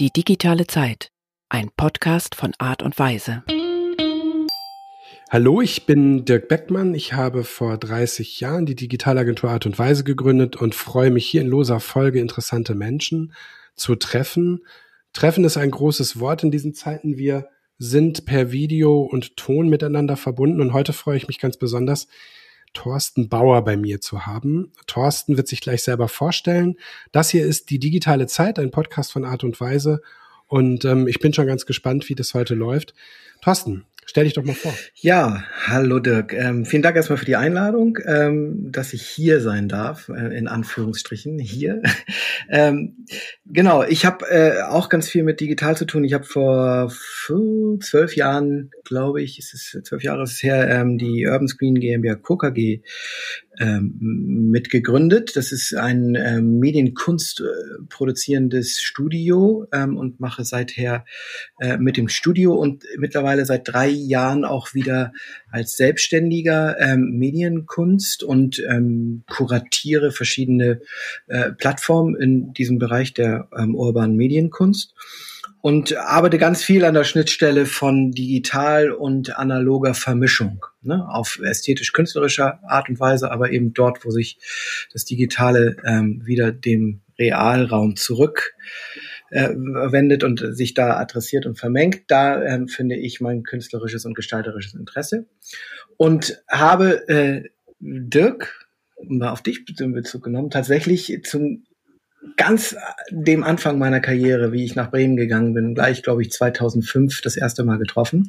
Die digitale Zeit. Ein Podcast von Art und Weise. Hallo, ich bin Dirk Beckmann. Ich habe vor 30 Jahren die Digitalagentur Art und Weise gegründet und freue mich hier in loser Folge interessante Menschen zu treffen. Treffen ist ein großes Wort in diesen Zeiten. Wir sind per Video und Ton miteinander verbunden und heute freue ich mich ganz besonders, Thorsten Bauer bei mir zu haben. Thorsten wird sich gleich selber vorstellen. Das hier ist die digitale Zeit, ein Podcast von Art und Weise. Und ähm, ich bin schon ganz gespannt, wie das heute läuft. Thorsten, Stell dich doch mal vor. Ja, hallo Dirk. Ähm, vielen Dank erstmal für die Einladung, ähm, dass ich hier sein darf, äh, in Anführungsstrichen hier. ähm, genau, ich habe äh, auch ganz viel mit digital zu tun. Ich habe vor zwölf Jahren, glaube ich, ist es zwölf Jahre ist es her, ähm, die Urban Screen GmbH KKG mitgegründet. Das ist ein ähm, Medienkunst äh, produzierendes Studio ähm, und mache seither äh, mit dem Studio und mittlerweile seit drei Jahren auch wieder als Selbstständiger ähm, Medienkunst und ähm, kuratiere verschiedene äh, Plattformen in diesem Bereich der ähm, urbanen Medienkunst und arbeite ganz viel an der Schnittstelle von digital und analoger Vermischung, ne, auf ästhetisch-künstlerischer Art und Weise, aber eben dort, wo sich das Digitale ähm, wieder dem Realraum zurück äh, wendet und sich da adressiert und vermengt, da ähm, finde ich mein künstlerisches und gestalterisches Interesse. Und habe äh, Dirk, mal auf dich Bezug genommen, tatsächlich zum ganz dem Anfang meiner Karriere, wie ich nach Bremen gegangen bin, gleich, glaube ich, 2005 das erste Mal getroffen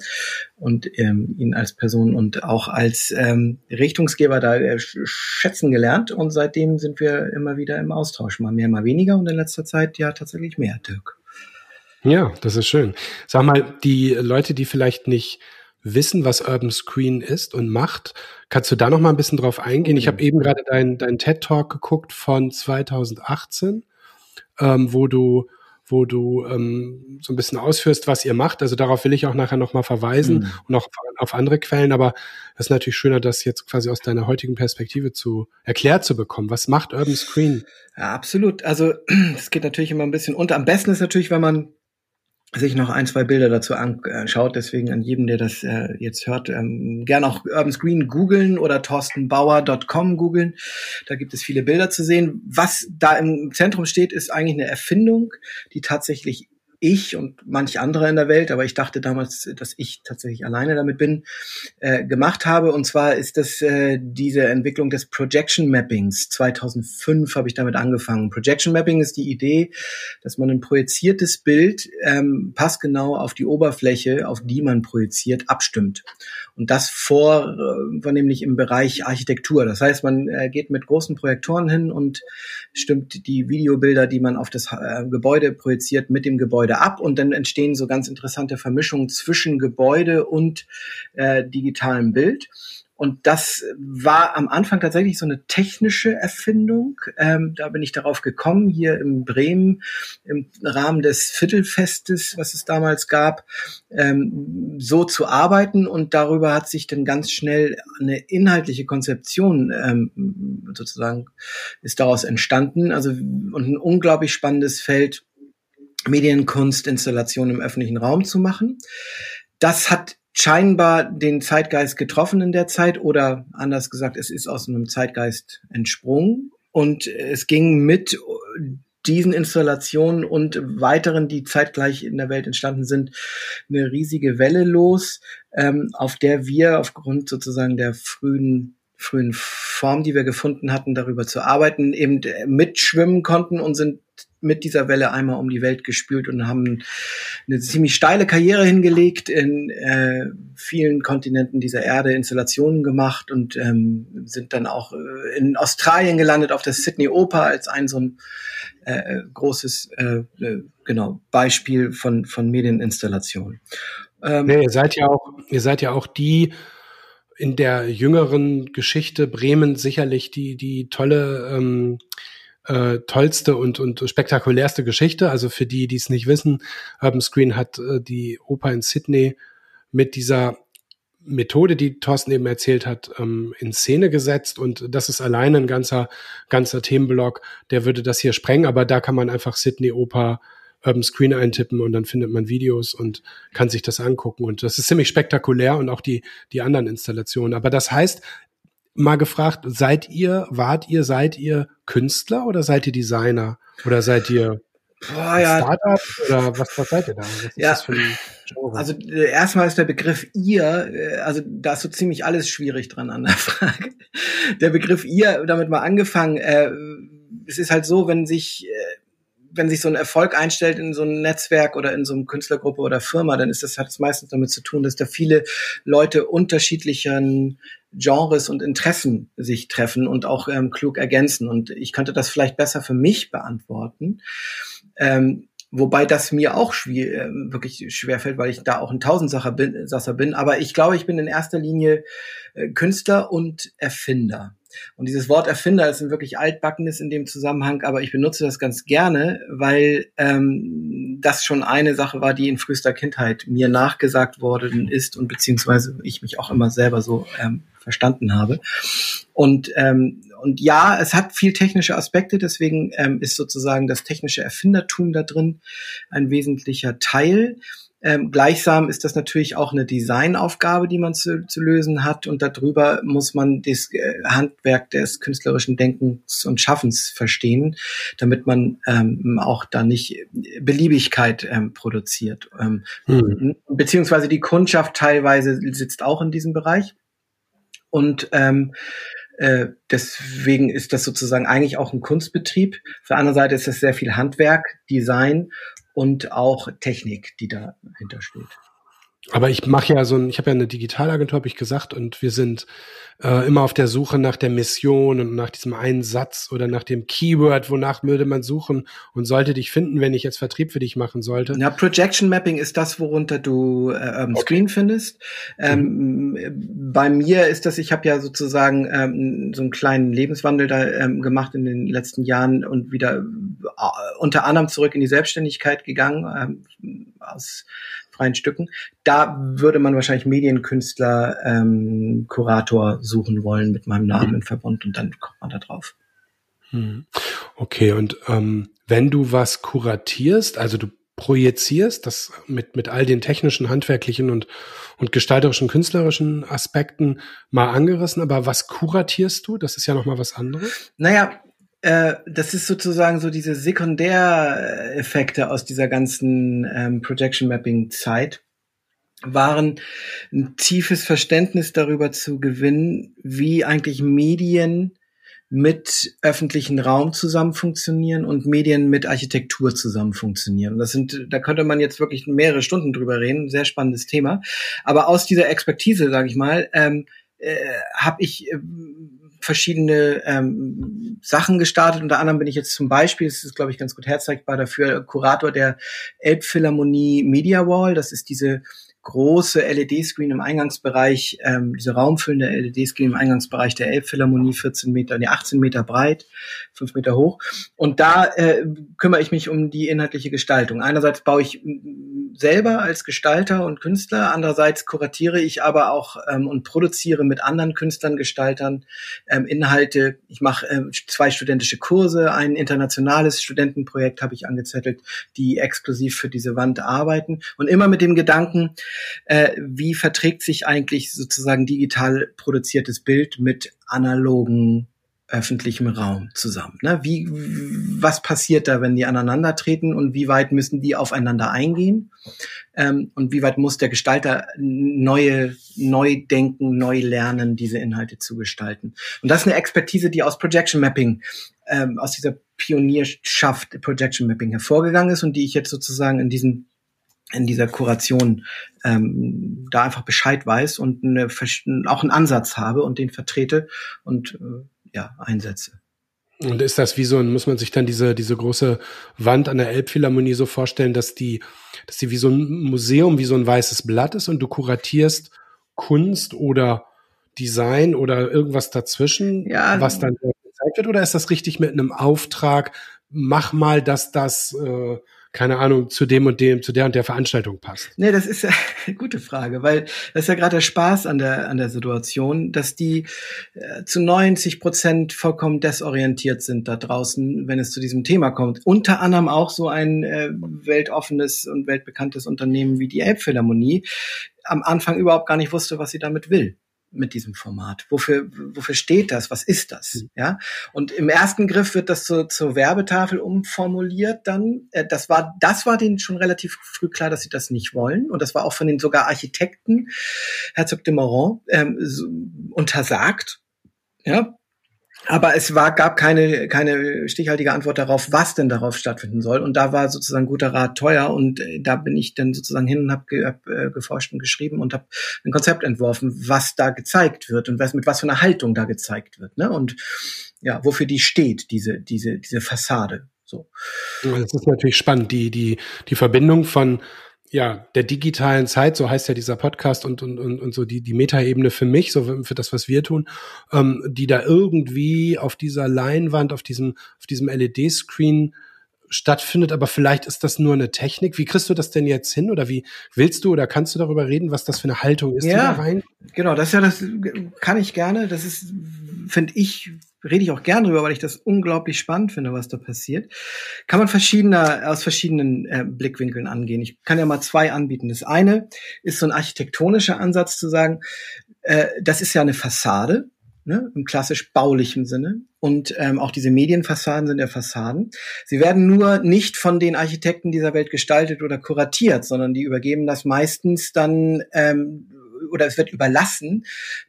und ähm, ihn als Person und auch als ähm, Richtungsgeber da äh, schätzen gelernt. Und seitdem sind wir immer wieder im Austausch, mal mehr, mal weniger und in letzter Zeit ja tatsächlich mehr, Dirk. Ja, das ist schön. Sag mal, die Leute, die vielleicht nicht wissen, was Urban Screen ist und macht. Kannst du da noch mal ein bisschen drauf eingehen? Ich habe eben gerade deinen dein TED Talk geguckt von 2018, ähm, wo du wo du ähm, so ein bisschen ausführst, was ihr macht. Also darauf will ich auch nachher noch mal verweisen mhm. und auch auf andere Quellen. Aber es ist natürlich schöner, das jetzt quasi aus deiner heutigen Perspektive zu erklärt zu bekommen. Was macht Urban Screen? Ja, absolut. Also es geht natürlich immer ein bisschen unter. Am besten ist natürlich, wenn man sich noch ein, zwei Bilder dazu anschaut. Deswegen an jedem, der das äh, jetzt hört, ähm, gern auch Urban Screen googeln oder torstenbauer.com googeln. Da gibt es viele Bilder zu sehen. Was da im Zentrum steht, ist eigentlich eine Erfindung, die tatsächlich ich und manch andere in der Welt, aber ich dachte damals, dass ich tatsächlich alleine damit bin, äh, gemacht habe. Und zwar ist das äh, diese Entwicklung des Projection Mappings. 2005 habe ich damit angefangen. Projection Mapping ist die Idee, dass man ein projiziertes Bild ähm, passgenau auf die Oberfläche, auf die man projiziert, abstimmt. Und das vor, äh, vornehmlich im Bereich Architektur. Das heißt, man äh, geht mit großen Projektoren hin und stimmt die Videobilder, die man auf das äh, Gebäude projiziert, mit dem Gebäude ab und dann entstehen so ganz interessante Vermischungen zwischen Gebäude und äh, digitalem Bild. Und das war am Anfang tatsächlich so eine technische Erfindung. Ähm, da bin ich darauf gekommen, hier in Bremen im Rahmen des Viertelfestes, was es damals gab, ähm, so zu arbeiten. Und darüber hat sich dann ganz schnell eine inhaltliche Konzeption ähm, sozusagen ist daraus entstanden. Also und ein unglaublich spannendes Feld Medienkunstinstallationen im öffentlichen Raum zu machen. Das hat scheinbar den Zeitgeist getroffen in der Zeit oder anders gesagt, es ist aus einem Zeitgeist entsprungen. Und es ging mit diesen Installationen und weiteren, die zeitgleich in der Welt entstanden sind, eine riesige Welle los, ähm, auf der wir aufgrund sozusagen der frühen frühen Form, die wir gefunden hatten, darüber zu arbeiten, eben mitschwimmen konnten und sind mit dieser Welle einmal um die Welt gespült und haben eine ziemlich steile Karriere hingelegt, in äh, vielen Kontinenten dieser Erde Installationen gemacht und ähm, sind dann auch äh, in Australien gelandet auf der Sydney Oper als ein so ein äh, großes äh, äh, genau Beispiel von von Medieninstallationen. Ähm, nee, ihr seid ja auch ihr seid ja auch die in der jüngeren Geschichte Bremen sicherlich die die tolle ähm, äh, tollste und, und spektakulärste Geschichte. Also für die, die es nicht wissen, Urban Screen hat äh, die Oper in Sydney mit dieser Methode, die Thorsten eben erzählt hat, ähm, in Szene gesetzt und das ist alleine ein ganzer, ganzer Themenblock, der würde das hier sprengen, aber da kann man einfach Sydney Oper Urban Screen eintippen und dann findet man Videos und kann sich das angucken. Und das ist ziemlich spektakulär und auch die, die anderen Installationen. Aber das heißt, mal gefragt, seid ihr, wart ihr, seid ihr Künstler oder seid ihr Designer? Oder seid ihr Boah, ja. Startup oder was, was seid ihr da? Was ja. Also äh, erstmal ist der Begriff ihr, äh, also da ist so ziemlich alles schwierig dran an der Frage. Der Begriff ihr, damit mal angefangen, äh, es ist halt so, wenn sich wenn sich so ein Erfolg einstellt in so einem Netzwerk oder in so einer Künstlergruppe oder Firma, dann ist das hat es meistens damit zu tun, dass da viele Leute unterschiedlichen Genres und Interessen sich treffen und auch ähm, klug ergänzen. Und ich könnte das vielleicht besser für mich beantworten. Ähm, Wobei das mir auch schwer, äh, wirklich schwer fällt, weil ich da auch ein Tausendsacher bin, bin. Aber ich glaube, ich bin in erster Linie äh, Künstler und Erfinder. Und dieses Wort Erfinder ist ein wirklich altbackenes in dem Zusammenhang, aber ich benutze das ganz gerne, weil ähm, das schon eine Sache war, die in frühester Kindheit mir nachgesagt worden ist und beziehungsweise ich mich auch immer selber so ähm, verstanden habe. Und ähm, und ja, es hat viel technische Aspekte, deswegen ähm, ist sozusagen das technische Erfindertum da drin ein wesentlicher Teil. Ähm, gleichsam ist das natürlich auch eine Designaufgabe, die man zu, zu lösen hat und darüber muss man das äh, Handwerk des künstlerischen Denkens und Schaffens verstehen, damit man ähm, auch da nicht Beliebigkeit ähm, produziert. Ähm, hm. Beziehungsweise die Kundschaft teilweise sitzt auch in diesem Bereich. Und ähm, äh, deswegen ist das sozusagen eigentlich auch ein Kunstbetrieb. Auf der anderen Seite ist das sehr viel Handwerk, Design und auch Technik, die dahinter steht. Aber ich mache ja so ein, ich habe ja eine Digitalagentur, habe ich gesagt, und wir sind äh, immer auf der Suche nach der Mission und nach diesem einen Satz oder nach dem Keyword, wonach würde man suchen und sollte dich finden, wenn ich jetzt Vertrieb für dich machen sollte. Ja, Projection Mapping ist das, worunter du äh, ähm, okay. Screen findest. Ähm, mhm. Bei mir ist das, ich habe ja sozusagen ähm, so einen kleinen Lebenswandel da ähm, gemacht in den letzten Jahren und wieder äh, unter anderem zurück in die Selbstständigkeit gegangen ähm, aus freien Stücken. Da würde man wahrscheinlich Medienkünstler, ähm, Kurator suchen wollen mit meinem Namen mhm. im Verbund und dann kommt man da drauf. Mhm. Okay, und ähm, wenn du was kuratierst, also du projizierst, das mit, mit all den technischen, handwerklichen und, und gestalterischen, künstlerischen Aspekten mal angerissen, aber was kuratierst du? Das ist ja nochmal was anderes. Naja, äh, das ist sozusagen so diese Sekundäreffekte aus dieser ganzen ähm, Projection Mapping Zeit waren ein tiefes Verständnis darüber zu gewinnen, wie eigentlich Medien mit öffentlichen Raum zusammen funktionieren und Medien mit Architektur zusammen funktionieren. Das sind, da könnte man jetzt wirklich mehrere Stunden drüber reden, sehr spannendes Thema. Aber aus dieser Expertise, sage ich mal, ähm, äh, habe ich äh, verschiedene ähm, Sachen gestartet. Unter anderem bin ich jetzt zum Beispiel, das ist, glaube ich, ganz gut herzeigbar dafür, Kurator der Elbphilharmonie Media Wall. Das ist diese große LED-Screen im Eingangsbereich, ähm, diese raumfüllende LED-Screen im Eingangsbereich der Elbphilharmonie, 14 Meter, nee, 18 Meter breit, 5 Meter hoch. Und da äh, kümmere ich mich um die inhaltliche Gestaltung. Einerseits baue ich selber als Gestalter und Künstler, andererseits kuratiere ich aber auch ähm, und produziere mit anderen Künstlern, Gestaltern ähm, Inhalte. Ich mache ähm, zwei studentische Kurse, ein internationales Studentenprojekt habe ich angezettelt, die exklusiv für diese Wand arbeiten und immer mit dem Gedanken, äh, wie verträgt sich eigentlich sozusagen digital produziertes Bild mit analogen öffentlichem Raum zusammen. Ne? Wie, was passiert da, wenn die aneinander treten und wie weit müssen die aufeinander eingehen? Ähm, und wie weit muss der Gestalter neue, neu denken, neu lernen, diese Inhalte zu gestalten? Und das ist eine Expertise, die aus Projection Mapping, ähm, aus dieser Pionierschaft Projection Mapping hervorgegangen ist und die ich jetzt sozusagen in diesen in dieser Kuration ähm, da einfach Bescheid weiß und eine, auch einen Ansatz habe und den vertrete und äh, ja, einsetze. Und ist das wie so, muss man sich dann diese, diese große Wand an der Elbphilharmonie so vorstellen, dass die, dass die wie so ein Museum, wie so ein weißes Blatt ist und du kuratierst Kunst oder Design oder irgendwas dazwischen, ja, was dann gezeigt wird? Oder ist das richtig mit einem Auftrag, mach mal, dass das äh, keine Ahnung, zu dem und dem, zu der und der Veranstaltung passt? Nee, das ist ja eine gute Frage, weil das ist ja gerade der Spaß an der, an der Situation, dass die äh, zu 90 Prozent vollkommen desorientiert sind da draußen, wenn es zu diesem Thema kommt. Unter anderem auch so ein äh, weltoffenes und weltbekanntes Unternehmen wie die Elbphilharmonie am Anfang überhaupt gar nicht wusste, was sie damit will mit diesem Format? Wofür, wofür steht das? Was ist das? Mhm. Ja. Und im ersten Griff wird das so zur Werbetafel umformuliert dann. Äh, das war, das war denen schon relativ früh klar, dass sie das nicht wollen. Und das war auch von den sogar Architekten, Herzog de Moron, ähm, so, untersagt. Ja, aber es war, gab keine, keine stichhaltige Antwort darauf, was denn darauf stattfinden soll. Und da war sozusagen guter Rat teuer. Und äh, da bin ich dann sozusagen hin und habe ge, hab, äh, geforscht und geschrieben und habe ein Konzept entworfen, was da gezeigt wird und was mit was für einer Haltung da gezeigt wird. Ne? Und ja, wofür die steht, diese, diese, diese Fassade. So. Das ist natürlich spannend, die, die, die Verbindung von ja, der digitalen Zeit, so heißt ja dieser Podcast und, und, und, und so die, die Metaebene für mich, so für das, was wir tun, ähm, die da irgendwie auf dieser Leinwand, auf diesem, auf diesem LED-Screen stattfindet, aber vielleicht ist das nur eine Technik. Wie kriegst du das denn jetzt hin oder wie willst du oder kannst du darüber reden, was das für eine Haltung ist, ja, rein? Genau, das ist ja das kann ich gerne. Das ist, finde ich, rede ich auch gern drüber, weil ich das unglaublich spannend finde, was da passiert. Kann man verschiedener, aus verschiedenen äh, Blickwinkeln angehen. Ich kann ja mal zwei anbieten. Das eine ist so ein architektonischer Ansatz zu sagen, äh, das ist ja eine Fassade, ne, im klassisch baulichen Sinne. Und ähm, auch diese Medienfassaden sind ja Fassaden. Sie werden nur nicht von den Architekten dieser Welt gestaltet oder kuratiert, sondern die übergeben das meistens dann ähm, oder es wird überlassen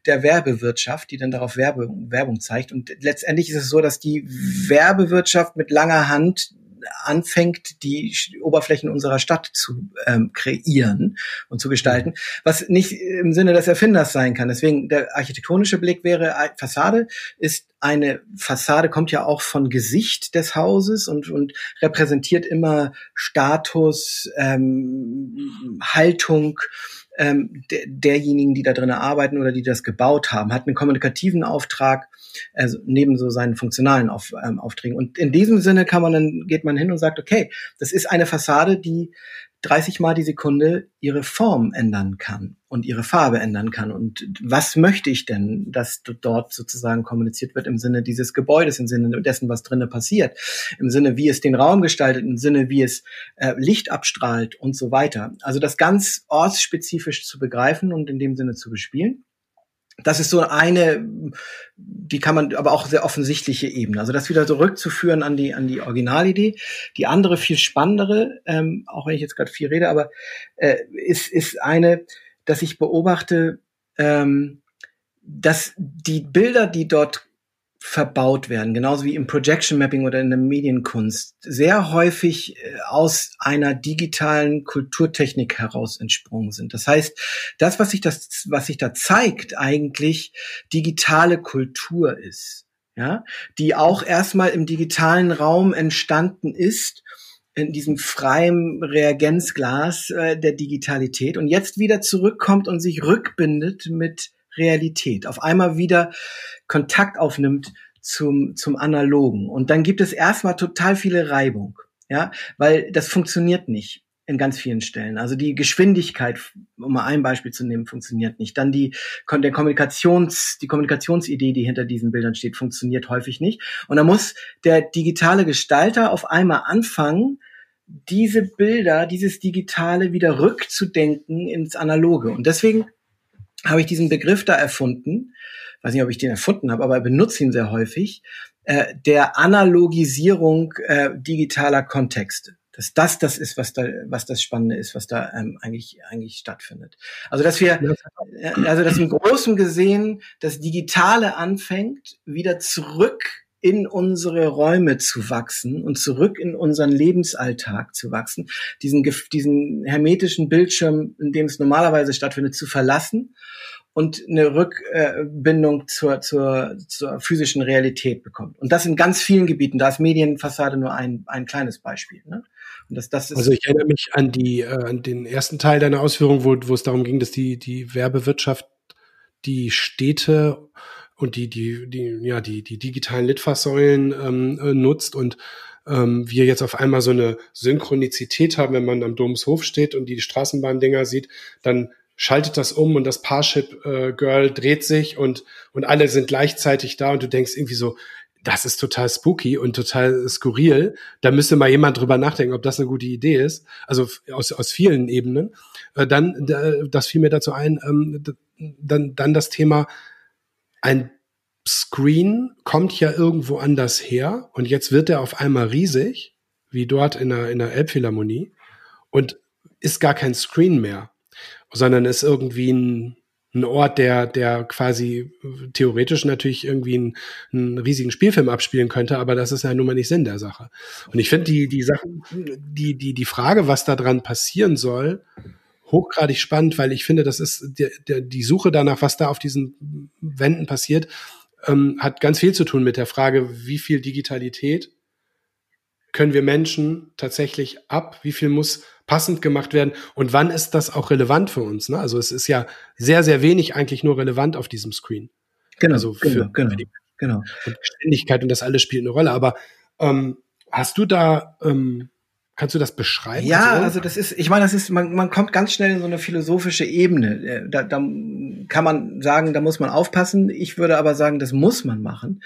der Werbewirtschaft, die dann darauf Werbe, Werbung zeigt. Und letztendlich ist es so, dass die Werbewirtschaft mit langer Hand anfängt, die Oberflächen unserer Stadt zu ähm, kreieren und zu gestalten, was nicht im Sinne des Erfinders sein kann. Deswegen der architektonische Blick wäre, Fassade ist eine Fassade, kommt ja auch von Gesicht des Hauses und, und repräsentiert immer Status, ähm, Haltung, ähm, der, derjenigen, die da drin arbeiten oder die das gebaut haben, hat einen kommunikativen Auftrag, also neben so seinen funktionalen Auf, ähm, Aufträgen. Und in diesem Sinne kann man dann, geht man hin und sagt, okay, das ist eine Fassade, die 30 Mal die Sekunde ihre Form ändern kann und ihre Farbe ändern kann. Und was möchte ich denn, dass dort sozusagen kommuniziert wird im Sinne dieses Gebäudes, im Sinne dessen, was drinnen passiert, im Sinne, wie es den Raum gestaltet, im Sinne, wie es äh, Licht abstrahlt und so weiter. Also das ganz ortsspezifisch zu begreifen und in dem Sinne zu bespielen das ist so eine, die kann man, aber auch sehr offensichtliche Ebene. Also das wieder zurückzuführen an die an die Originalidee. Die andere viel spannendere, ähm, auch wenn ich jetzt gerade viel rede, aber äh, ist ist eine, dass ich beobachte, ähm, dass die Bilder, die dort verbaut werden, genauso wie im Projection Mapping oder in der Medienkunst, sehr häufig äh, aus einer digitalen Kulturtechnik heraus entsprungen sind. Das heißt, das, was sich das, was sich da zeigt, eigentlich digitale Kultur ist, ja, die auch erstmal im digitalen Raum entstanden ist in diesem freien Reagenzglas äh, der Digitalität und jetzt wieder zurückkommt und sich rückbindet mit Realität, auf einmal wieder Kontakt aufnimmt zum, zum Analogen. Und dann gibt es erstmal total viele Reibung, ja, weil das funktioniert nicht in ganz vielen Stellen. Also die Geschwindigkeit, um mal ein Beispiel zu nehmen, funktioniert nicht. Dann die, der Kommunikations, die Kommunikationsidee, die hinter diesen Bildern steht, funktioniert häufig nicht. Und da muss der digitale Gestalter auf einmal anfangen, diese Bilder, dieses Digitale wieder rückzudenken ins Analoge. Und deswegen habe ich diesen Begriff da erfunden. Weiß nicht, ob ich den erfunden habe, aber benutze ihn sehr häufig. Äh, der Analogisierung äh, digitaler Kontexte. Dass das das ist, was da, was das Spannende ist, was da ähm, eigentlich eigentlich stattfindet. Also dass wir, äh, also dass im Großen gesehen das Digitale anfängt, wieder zurück in unsere Räume zu wachsen und zurück in unseren Lebensalltag zu wachsen, diesen, diesen hermetischen Bildschirm, in dem es normalerweise stattfindet, zu verlassen und eine Rückbindung zur, zur, zur physischen Realität bekommt. Und das in ganz vielen Gebieten. Da ist Medienfassade nur ein, ein kleines Beispiel. Ne? Und das, das ist also ich erinnere mich an die äh, an den ersten Teil deiner Ausführung, wo, wo es darum ging, dass die die Werbewirtschaft die Städte und die, die, die, ja, die, die digitalen Litfaßsäulen ähm, äh, nutzt und ähm, wir jetzt auf einmal so eine Synchronizität haben, wenn man am Domshof steht und die Straßenbahndinger sieht, dann schaltet das um und das Parship äh, Girl dreht sich und und alle sind gleichzeitig da und du denkst irgendwie so, das ist total spooky und total skurril. Da müsste mal jemand drüber nachdenken, ob das eine gute Idee ist. Also aus, aus vielen Ebenen. Äh, dann, das fiel mir dazu ein, ähm, dann, dann das Thema, ein Screen kommt ja irgendwo anders her und jetzt wird er auf einmal riesig, wie dort in der, in der Elbphilharmonie und ist gar kein Screen mehr, sondern ist irgendwie ein, ein Ort, der, der quasi theoretisch natürlich irgendwie einen, einen riesigen Spielfilm abspielen könnte, aber das ist ja nun mal nicht Sinn der Sache. Und ich finde die, die Sachen, die, die, die Frage, was da dran passieren soll, hochgradig spannend, weil ich finde, das ist der, der, die Suche danach, was da auf diesen Wänden passiert, ähm, hat ganz viel zu tun mit der Frage, wie viel Digitalität können wir Menschen tatsächlich ab, wie viel muss passend gemacht werden und wann ist das auch relevant für uns. Ne? Also es ist ja sehr, sehr wenig eigentlich nur relevant auf diesem Screen. Genau, also für, genau, genau, die, genau. Und Geschwindigkeit und das alles spielt eine Rolle. Aber ähm, hast du da ähm, Kannst du das beschreiben? Ja, also, also das ist, ich meine, das ist, man, man kommt ganz schnell in so eine philosophische Ebene. Äh, da, da kann man sagen, da muss man aufpassen. Ich würde aber sagen, das muss man machen,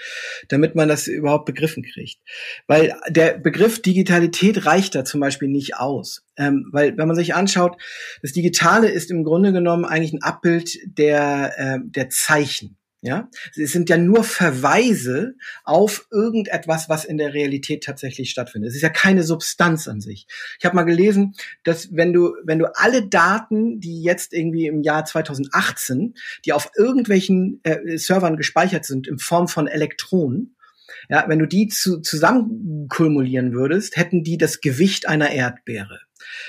damit man das überhaupt begriffen kriegt. Weil der Begriff Digitalität reicht da zum Beispiel nicht aus. Ähm, weil wenn man sich anschaut, das Digitale ist im Grunde genommen eigentlich ein Abbild der, äh, der Zeichen. Ja, es sind ja nur Verweise auf irgendetwas, was in der Realität tatsächlich stattfindet. Es ist ja keine Substanz an sich. Ich habe mal gelesen, dass wenn du wenn du alle Daten, die jetzt irgendwie im Jahr 2018, die auf irgendwelchen äh, Servern gespeichert sind in Form von Elektronen, ja, wenn du die zu, zusammen kumulieren würdest, hätten die das Gewicht einer Erdbeere.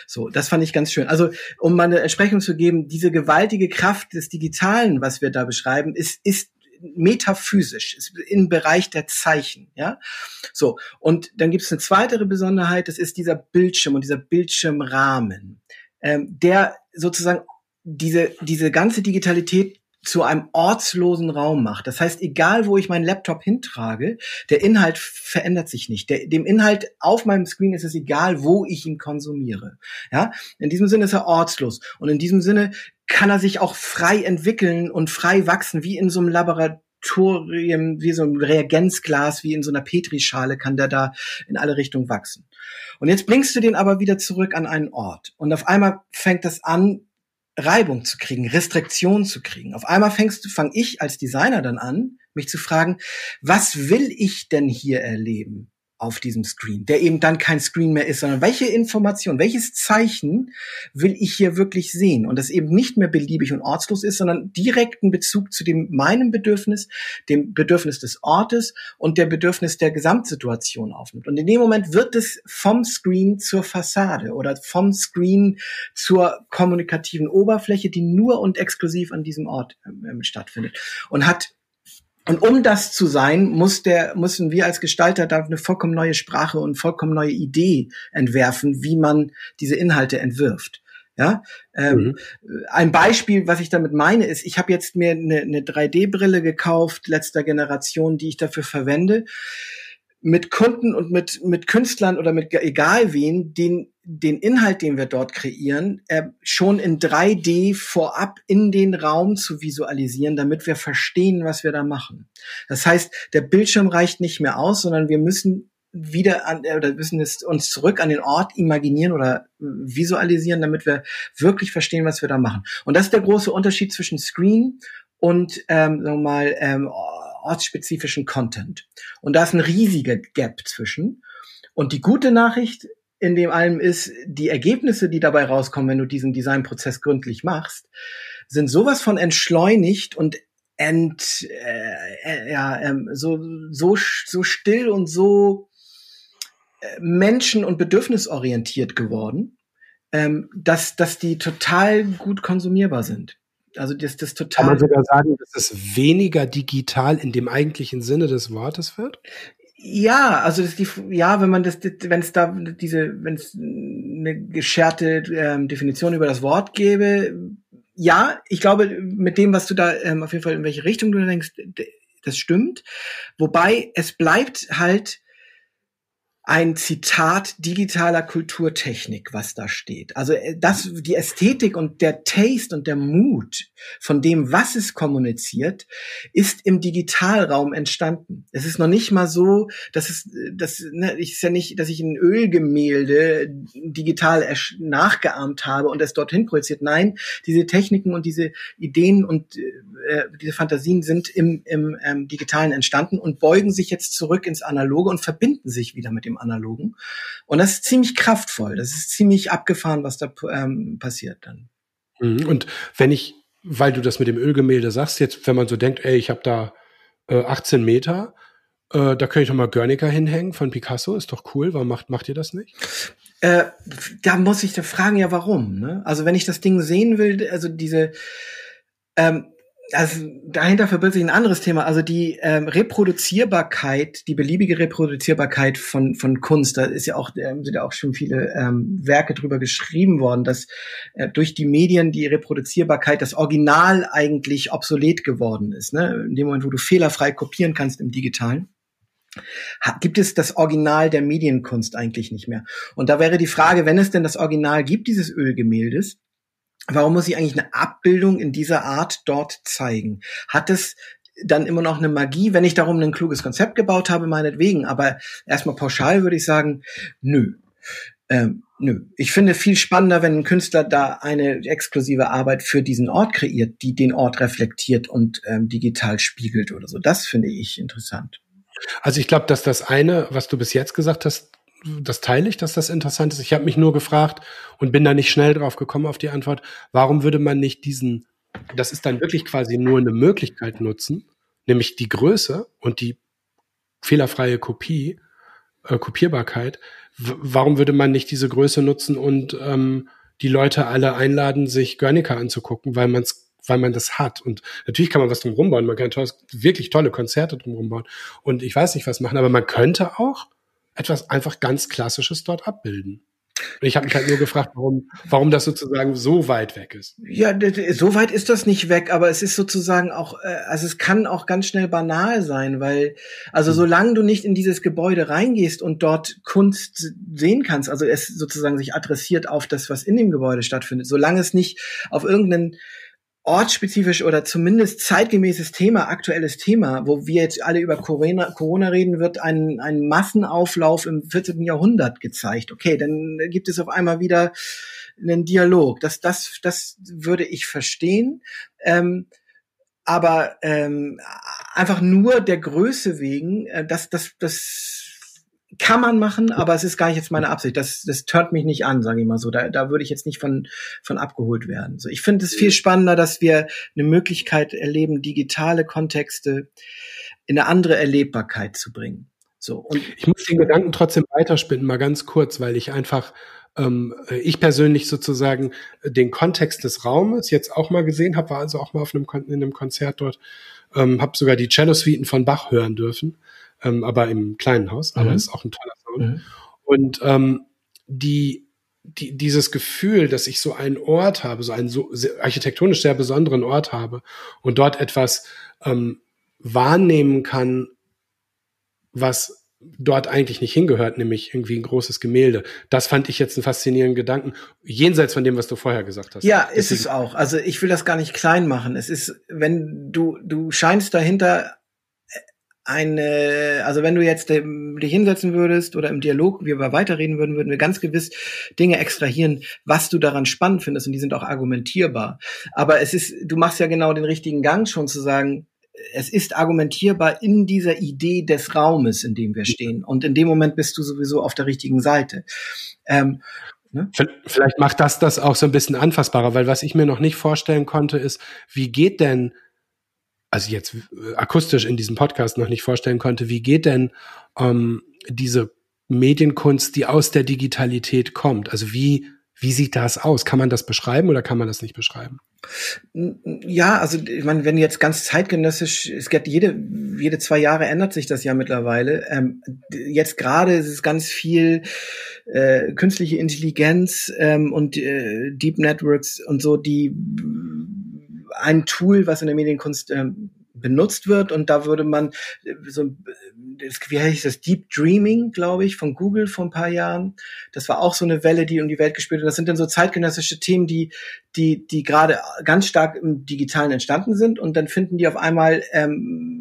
So, das fand ich ganz schön. Also, um mal eine Entsprechung zu geben, diese gewaltige Kraft des Digitalen, was wir da beschreiben, ist, ist metaphysisch, ist im Bereich der Zeichen, ja. So. Und dann gibt es eine zweite Besonderheit, das ist dieser Bildschirm und dieser Bildschirmrahmen, ähm, der sozusagen diese, diese ganze Digitalität zu einem ortslosen Raum macht. Das heißt, egal wo ich meinen Laptop hintrage, der Inhalt verändert sich nicht. Der, dem Inhalt auf meinem Screen ist es egal, wo ich ihn konsumiere. Ja, in diesem Sinne ist er ortslos und in diesem Sinne kann er sich auch frei entwickeln und frei wachsen, wie in so einem Laboratorium, wie so ein Reagenzglas, wie in so einer Petrischale kann der da in alle Richtungen wachsen. Und jetzt bringst du den aber wieder zurück an einen Ort und auf einmal fängt das an, Reibung zu kriegen, Restriktion zu kriegen. Auf einmal fängst du, fang ich als Designer dann an, mich zu fragen, was will ich denn hier erleben? Auf diesem Screen, der eben dann kein Screen mehr ist, sondern welche Information, welches Zeichen will ich hier wirklich sehen und das eben nicht mehr beliebig und ortslos ist, sondern direkten Bezug zu dem meinem Bedürfnis, dem Bedürfnis des Ortes und der Bedürfnis der Gesamtsituation aufnimmt. Und in dem Moment wird es vom Screen zur Fassade oder vom Screen zur kommunikativen Oberfläche, die nur und exklusiv an diesem Ort äh, stattfindet und hat und um das zu sein, muss der, müssen wir als Gestalter da eine vollkommen neue Sprache und vollkommen neue Idee entwerfen, wie man diese Inhalte entwirft. Ja, ähm, mhm. ein Beispiel, was ich damit meine, ist, ich habe jetzt mir eine, eine 3D-Brille gekauft, letzter Generation, die ich dafür verwende mit Kunden und mit, mit Künstlern oder mit egal wen, den, den Inhalt, den wir dort kreieren, äh, schon in 3D vorab in den Raum zu visualisieren, damit wir verstehen, was wir da machen. Das heißt, der Bildschirm reicht nicht mehr aus, sondern wir müssen wieder an, äh, oder müssen es uns zurück an den Ort imaginieren oder äh, visualisieren, damit wir wirklich verstehen, was wir da machen. Und das ist der große Unterschied zwischen Screen und ähm, sagen wir mal ähm, ortsspezifischen Content. Und da ist ein riesiger Gap zwischen. Und die gute Nachricht in dem allem ist, die Ergebnisse, die dabei rauskommen, wenn du diesen Designprozess gründlich machst, sind sowas von entschleunigt und ent, äh, äh, ja, ähm, so, so, so still und so äh, menschen- und bedürfnisorientiert geworden, ähm, dass, dass die total gut konsumierbar sind. Also das, das total. Kann man sogar sagen, dass es weniger digital in dem eigentlichen Sinne des Wortes wird? Ja, also das die, ja, wenn man das, wenn es da diese, wenn es eine gescherte ähm, Definition über das Wort gäbe, ja, ich glaube, mit dem, was du da ähm, auf jeden Fall in welche Richtung du denkst, das stimmt. Wobei es bleibt halt ein Zitat digitaler Kulturtechnik, was da steht. Also äh, das, die Ästhetik und der Taste und der Mut von dem, was es kommuniziert, ist im Digitalraum entstanden. Es ist noch nicht mal so, dass es, das ne, ich ist ja nicht, dass ich ein Ölgemälde digital nachgeahmt habe und es dorthin projiziert. Nein, diese Techniken und diese Ideen und äh, diese Fantasien sind im, im ähm, Digitalen entstanden und beugen sich jetzt zurück ins Analoge und verbinden sich wieder mit dem Analogen. Und das ist ziemlich kraftvoll. Das ist ziemlich abgefahren, was da ähm, passiert dann. Mhm. Und wenn ich, weil du das mit dem Ölgemälde sagst, jetzt, wenn man so denkt, ey, ich habe da äh, 18 Meter, äh, da könnte ich doch mal Guernica hinhängen von Picasso, ist doch cool. Warum macht, macht ihr das nicht? Äh, da muss ich da fragen, ja, warum? Ne? Also wenn ich das Ding sehen will, also diese, ähm, also dahinter verbirgt sich ein anderes Thema. Also die ähm, Reproduzierbarkeit, die beliebige Reproduzierbarkeit von von Kunst. Da ist ja auch ähm, sind ja auch schon viele ähm, Werke drüber geschrieben worden, dass äh, durch die Medien die Reproduzierbarkeit, das Original eigentlich obsolet geworden ist. Ne? In dem Moment, wo du fehlerfrei kopieren kannst im Digitalen gibt es das Original der Medienkunst eigentlich nicht mehr. Und da wäre die Frage, wenn es denn das Original gibt dieses Ölgemäldes, Warum muss ich eigentlich eine Abbildung in dieser Art dort zeigen? Hat es dann immer noch eine Magie, wenn ich darum ein kluges Konzept gebaut habe, meinetwegen. Aber erstmal pauschal würde ich sagen, nö. Ähm, nö. Ich finde viel spannender, wenn ein Künstler da eine exklusive Arbeit für diesen Ort kreiert, die den Ort reflektiert und ähm, digital spiegelt oder so. Das finde ich interessant. Also ich glaube, dass das eine, was du bis jetzt gesagt hast, das teile ich, dass das interessant ist. Ich habe mich nur gefragt und bin da nicht schnell drauf gekommen auf die Antwort, warum würde man nicht diesen, das ist dann wirklich quasi nur eine Möglichkeit nutzen, nämlich die Größe und die fehlerfreie Kopie, äh, Kopierbarkeit. Warum würde man nicht diese Größe nutzen und ähm, die Leute alle einladen, sich Guernica anzugucken, weil man es weil man das hat. Und natürlich kann man was drum rumbauen. Man kann tolles, wirklich tolle Konzerte drum rumbauen. Und ich weiß nicht, was machen, aber man könnte auch etwas einfach ganz Klassisches dort abbilden. Und ich habe mich halt nur gefragt, warum, warum das sozusagen so weit weg ist. Ja, so weit ist das nicht weg, aber es ist sozusagen auch, äh, also es kann auch ganz schnell banal sein, weil, also mhm. solange du nicht in dieses Gebäude reingehst und dort Kunst sehen kannst, also es sozusagen sich adressiert auf das, was in dem Gebäude stattfindet, solange es nicht auf irgendeinen ortsspezifisch oder zumindest zeitgemäßes Thema, aktuelles Thema, wo wir jetzt alle über Corona, Corona reden, wird ein, ein Massenauflauf im 14. Jahrhundert gezeigt. Okay, dann gibt es auf einmal wieder einen Dialog. Das, das, das würde ich verstehen. Ähm, aber ähm, einfach nur der Größe wegen, äh, das, das, das kann man machen, aber es ist gar nicht jetzt meine Absicht. Das, das turnt mich nicht an, sage ich mal so. Da, da würde ich jetzt nicht von, von abgeholt werden. So, ich finde es viel spannender, dass wir eine Möglichkeit erleben, digitale Kontexte in eine andere Erlebbarkeit zu bringen. So, und ich muss den Gedanken trotzdem weiterspinnen, mal ganz kurz, weil ich einfach, ähm, ich persönlich sozusagen den Kontext des Raumes jetzt auch mal gesehen habe, war also auch mal auf einem, in einem Konzert dort, ähm, habe sogar die Cello-Suiten von Bach hören dürfen ähm, aber im kleinen Haus, aber mhm. ist auch ein toller Sound. Mhm. Und ähm, die, die, dieses Gefühl, dass ich so einen Ort habe, so einen so sehr, architektonisch sehr besonderen Ort habe und dort etwas ähm, wahrnehmen kann, was dort eigentlich nicht hingehört, nämlich irgendwie ein großes Gemälde. Das fand ich jetzt einen faszinierenden Gedanken, jenseits von dem, was du vorher gesagt hast. Ja, ist Deswegen. es auch. Also ich will das gar nicht klein machen. Es ist, wenn du, du scheinst dahinter eine, also wenn du jetzt ähm, dich hinsetzen würdest oder im Dialog wir über weiterreden würden, würden wir ganz gewiss Dinge extrahieren, was du daran spannend findest und die sind auch argumentierbar. Aber es ist, du machst ja genau den richtigen Gang schon zu sagen, es ist argumentierbar in dieser Idee des Raumes, in dem wir stehen. Und in dem Moment bist du sowieso auf der richtigen Seite. Ähm, ne? Vielleicht macht das das auch so ein bisschen anfassbarer, weil was ich mir noch nicht vorstellen konnte, ist, wie geht denn also jetzt äh, akustisch in diesem Podcast noch nicht vorstellen konnte, wie geht denn ähm, diese Medienkunst, die aus der Digitalität kommt? Also wie, wie sieht das aus? Kann man das beschreiben oder kann man das nicht beschreiben? Ja, also ich meine, wenn jetzt ganz zeitgenössisch, es gibt jede, jede zwei Jahre ändert sich das ja mittlerweile. Ähm, jetzt gerade ist es ganz viel äh, künstliche Intelligenz ähm, und äh, Deep Networks und so, die ein Tool, was in der Medienkunst ähm, benutzt wird und da würde man äh, so wie heißt das Deep Dreaming, glaube ich, von Google vor ein paar Jahren. Das war auch so eine Welle, die um die Welt gespielt hat. Das sind dann so zeitgenössische Themen, die die die gerade ganz stark im Digitalen entstanden sind und dann finden die auf einmal ähm,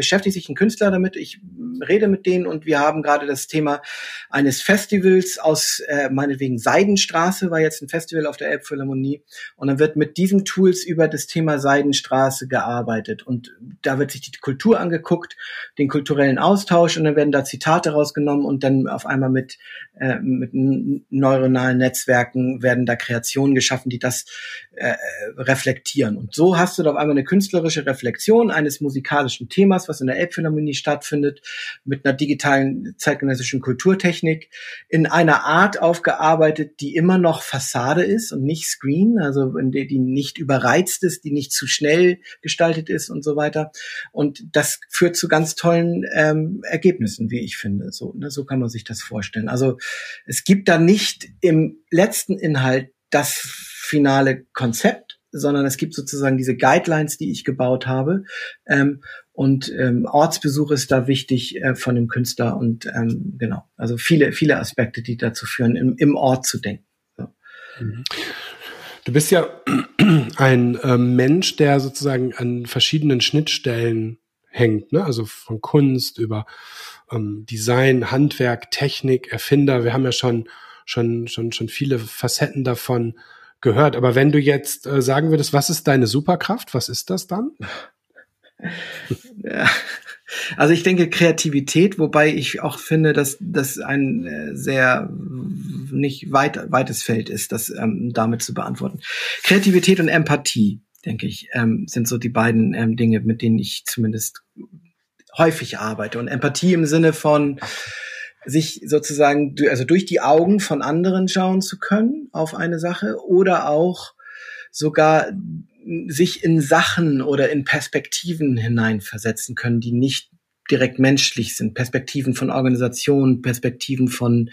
beschäftigt sich ein Künstler damit. Ich rede mit denen und wir haben gerade das Thema eines Festivals aus äh, meinetwegen Seidenstraße war jetzt ein Festival auf der Elbphilharmonie und dann wird mit diesen Tools über das Thema Seidenstraße gearbeitet und da wird sich die Kultur angeguckt, den kulturellen Austausch und dann werden da Zitate rausgenommen und dann auf einmal mit äh, mit neuronalen Netzwerken werden da Kreationen geschaffen, die das äh, reflektieren. Und so hast du da auf einmal eine künstlerische Reflexion eines musikalischen Themas, was in der Elbphilharmonie stattfindet, mit einer digitalen zeitgenössischen Kulturtechnik in einer Art aufgearbeitet, die immer noch Fassade ist und nicht Screen, also der die nicht überreizt ist, die nicht zu schnell gestaltet ist und so weiter. Und das führt zu ganz tollen ähm, Ergebnissen, wie ich finde. So, ne, so kann man sich das vorstellen. Also es gibt da nicht im letzten Inhalt das finale Konzept, sondern es gibt sozusagen diese Guidelines, die ich gebaut habe. Ähm, und ähm, Ortsbesuch ist da wichtig äh, von dem Künstler und ähm, genau, also viele, viele Aspekte, die dazu führen, im, im Ort zu denken. So. Mhm. Du bist ja ein äh, Mensch, der sozusagen an verschiedenen Schnittstellen hängt, ne? also von Kunst über ähm, Design, Handwerk, Technik, Erfinder. Wir haben ja schon schon schon schon viele Facetten davon gehört. Aber wenn du jetzt äh, sagen würdest, was ist deine Superkraft? Was ist das dann? Ja. Also ich denke Kreativität, wobei ich auch finde, dass das ein äh, sehr nicht weit, weites Feld ist, das ähm, damit zu beantworten. Kreativität und Empathie, denke ich, ähm, sind so die beiden ähm, Dinge, mit denen ich zumindest häufig arbeite. Und Empathie im Sinne von sich sozusagen, also durch die Augen von anderen schauen zu können auf eine Sache oder auch sogar sich in Sachen oder in Perspektiven hineinversetzen können, die nicht direkt menschlich sind, Perspektiven von Organisationen, Perspektiven von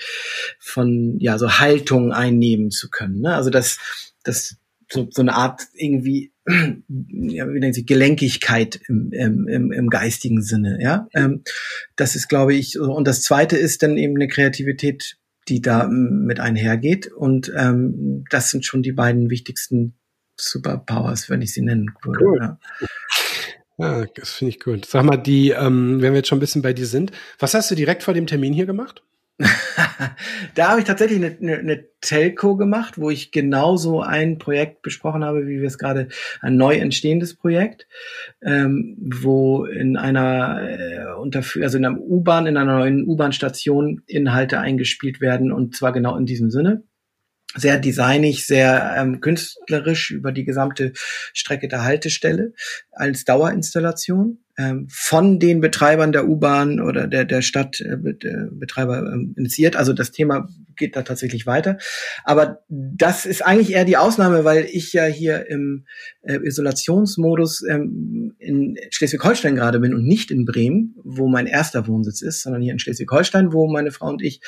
von ja so Haltung einnehmen zu können. Ne? Also das das so, so eine Art irgendwie, ja, wie nennt sie, Gelenkigkeit im, im, im geistigen Sinne, ja. Ähm, das ist, glaube ich, und das zweite ist dann eben eine Kreativität, die da mit einhergeht. Und ähm, das sind schon die beiden wichtigsten Superpowers, wenn ich sie nennen würde. Cool. Ja. Ja, das finde ich gut. Sag mal, die, ähm, wenn wir jetzt schon ein bisschen bei dir sind, was hast du direkt vor dem Termin hier gemacht? da habe ich tatsächlich eine, eine, eine Telco gemacht, wo ich genauso ein Projekt besprochen habe, wie wir es gerade, ein neu entstehendes Projekt, ähm, wo in einer äh, unter, also in einer U-Bahn, in einer neuen U-Bahn-Station Inhalte eingespielt werden und zwar genau in diesem Sinne. Sehr designig, sehr ähm, künstlerisch über die gesamte Strecke der Haltestelle als Dauerinstallation von den Betreibern der U-Bahn oder der, der Stadtbetreiber äh, ähm, initiiert. Also das Thema geht da tatsächlich weiter. Aber das ist eigentlich eher die Ausnahme, weil ich ja hier im äh, Isolationsmodus ähm, in Schleswig-Holstein gerade bin und nicht in Bremen, wo mein erster Wohnsitz ist, sondern hier in Schleswig-Holstein, wo meine Frau und ich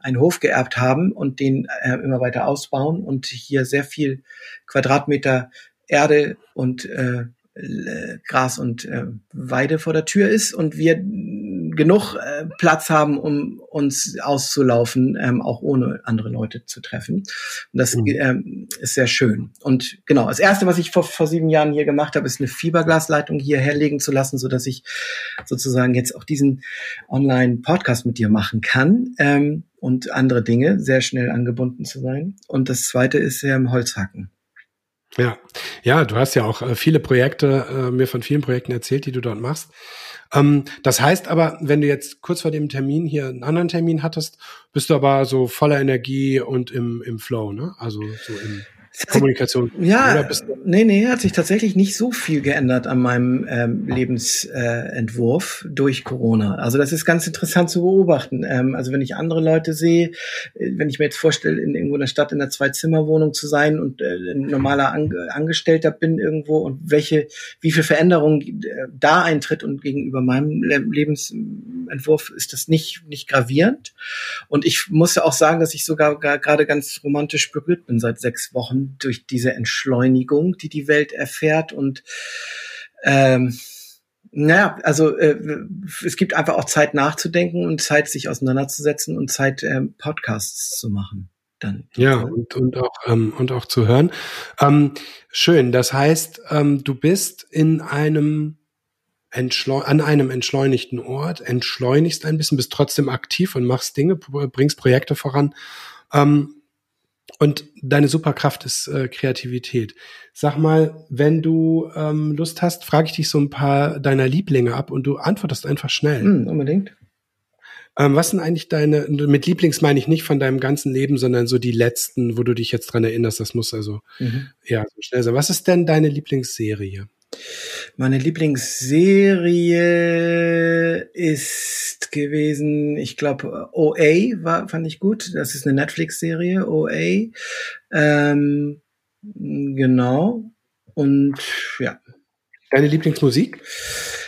einen Hof geerbt haben und den äh, immer weiter ausbauen und hier sehr viel Quadratmeter Erde und äh, äh, Gras und äh, Weide vor der Tür ist und wir genug äh, Platz haben, um uns auszulaufen, ähm, auch ohne andere Leute zu treffen. Und das mhm. ähm, ist sehr schön. Und genau, das erste, was ich vor, vor sieben Jahren hier gemacht habe, ist eine Fiberglasleitung hier herlegen zu lassen, so dass ich sozusagen jetzt auch diesen Online-Podcast mit dir machen kann. Ähm, und andere Dinge, sehr schnell angebunden zu sein. Und das zweite ist im Holzhacken. Ja, ja, du hast ja auch äh, viele Projekte, äh, mir von vielen Projekten erzählt, die du dort machst. Ähm, das heißt aber, wenn du jetzt kurz vor dem Termin hier einen anderen Termin hattest, bist du aber so voller Energie und im, im Flow, ne? Also so im Kommunikation. Ja, nee, nee, hat sich tatsächlich nicht so viel geändert an meinem ähm, Lebensentwurf äh, durch Corona. Also das ist ganz interessant zu beobachten. Ähm, also wenn ich andere Leute sehe, äh, wenn ich mir jetzt vorstelle, in irgendwo in der Stadt in einer Zwei-Zimmer-Wohnung zu sein und äh, ein normaler An Angestellter bin irgendwo und welche, wie viel Veränderung äh, da eintritt und gegenüber meinem Le Lebensentwurf ist das nicht, nicht gravierend. Und ich muss ja auch sagen, dass ich sogar gerade ganz romantisch berührt bin seit sechs Wochen durch diese Entschleunigung, die die Welt erfährt und ähm, Naja, also äh, es gibt einfach auch Zeit nachzudenken und Zeit, sich auseinanderzusetzen und Zeit, äh, Podcasts zu machen. Dann. Ja, und, und, auch, ähm, und auch zu hören. Ähm, schön, das heißt, ähm, du bist in einem an einem entschleunigten Ort, entschleunigst ein bisschen, bist trotzdem aktiv und machst Dinge, bringst Projekte voran. Ähm, und deine Superkraft ist äh, Kreativität. Sag mal, wenn du ähm, Lust hast, frage ich dich so ein paar deiner Lieblinge ab und du antwortest einfach schnell. Mm, unbedingt. Ähm, was sind eigentlich deine, mit Lieblings meine ich nicht von deinem ganzen Leben, sondern so die letzten, wo du dich jetzt dran erinnerst, das muss also mhm. ja so schnell sein. Was ist denn deine Lieblingsserie? Meine Lieblingsserie ist gewesen, ich glaube, OA war, fand ich gut. Das ist eine Netflix-Serie, OA. Ähm, genau. Und ja. Deine Lieblingsmusik?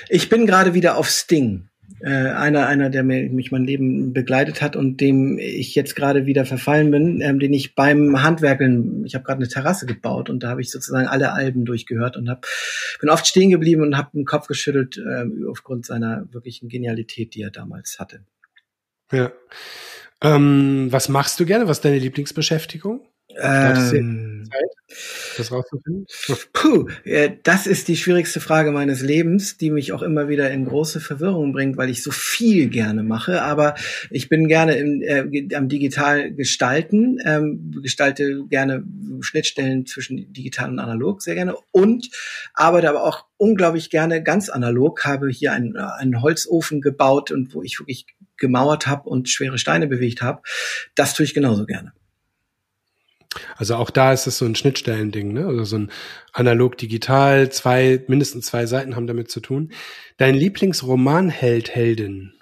Ich bin gerade wieder auf Sting äh, einer, einer, der mir, mich mein Leben begleitet hat und dem ich jetzt gerade wieder verfallen bin, ähm, den ich beim Handwerkeln, ich habe gerade eine Terrasse gebaut und da habe ich sozusagen alle Alben durchgehört und hab, bin oft stehen geblieben und habe den Kopf geschüttelt äh, aufgrund seiner wirklichen Genialität, die er damals hatte. Ja. Ähm, was machst du gerne? Was ist deine Lieblingsbeschäftigung? Ähm, das rauszufinden? Puh, das ist die schwierigste Frage meines Lebens, die mich auch immer wieder in große Verwirrung bringt, weil ich so viel gerne mache. Aber ich bin gerne im, äh, am digital gestalten, ähm, gestalte gerne Schnittstellen zwischen digital und analog sehr gerne und arbeite aber auch unglaublich gerne ganz analog. Habe hier einen, einen Holzofen gebaut und wo ich wirklich gemauert habe und schwere Steine bewegt habe. Das tue ich genauso gerne. Also auch da ist es so ein Schnittstellending, ne? Also so ein analog-digital, zwei, mindestens zwei Seiten haben damit zu tun. Dein Lieblingsromanheld, Heldin?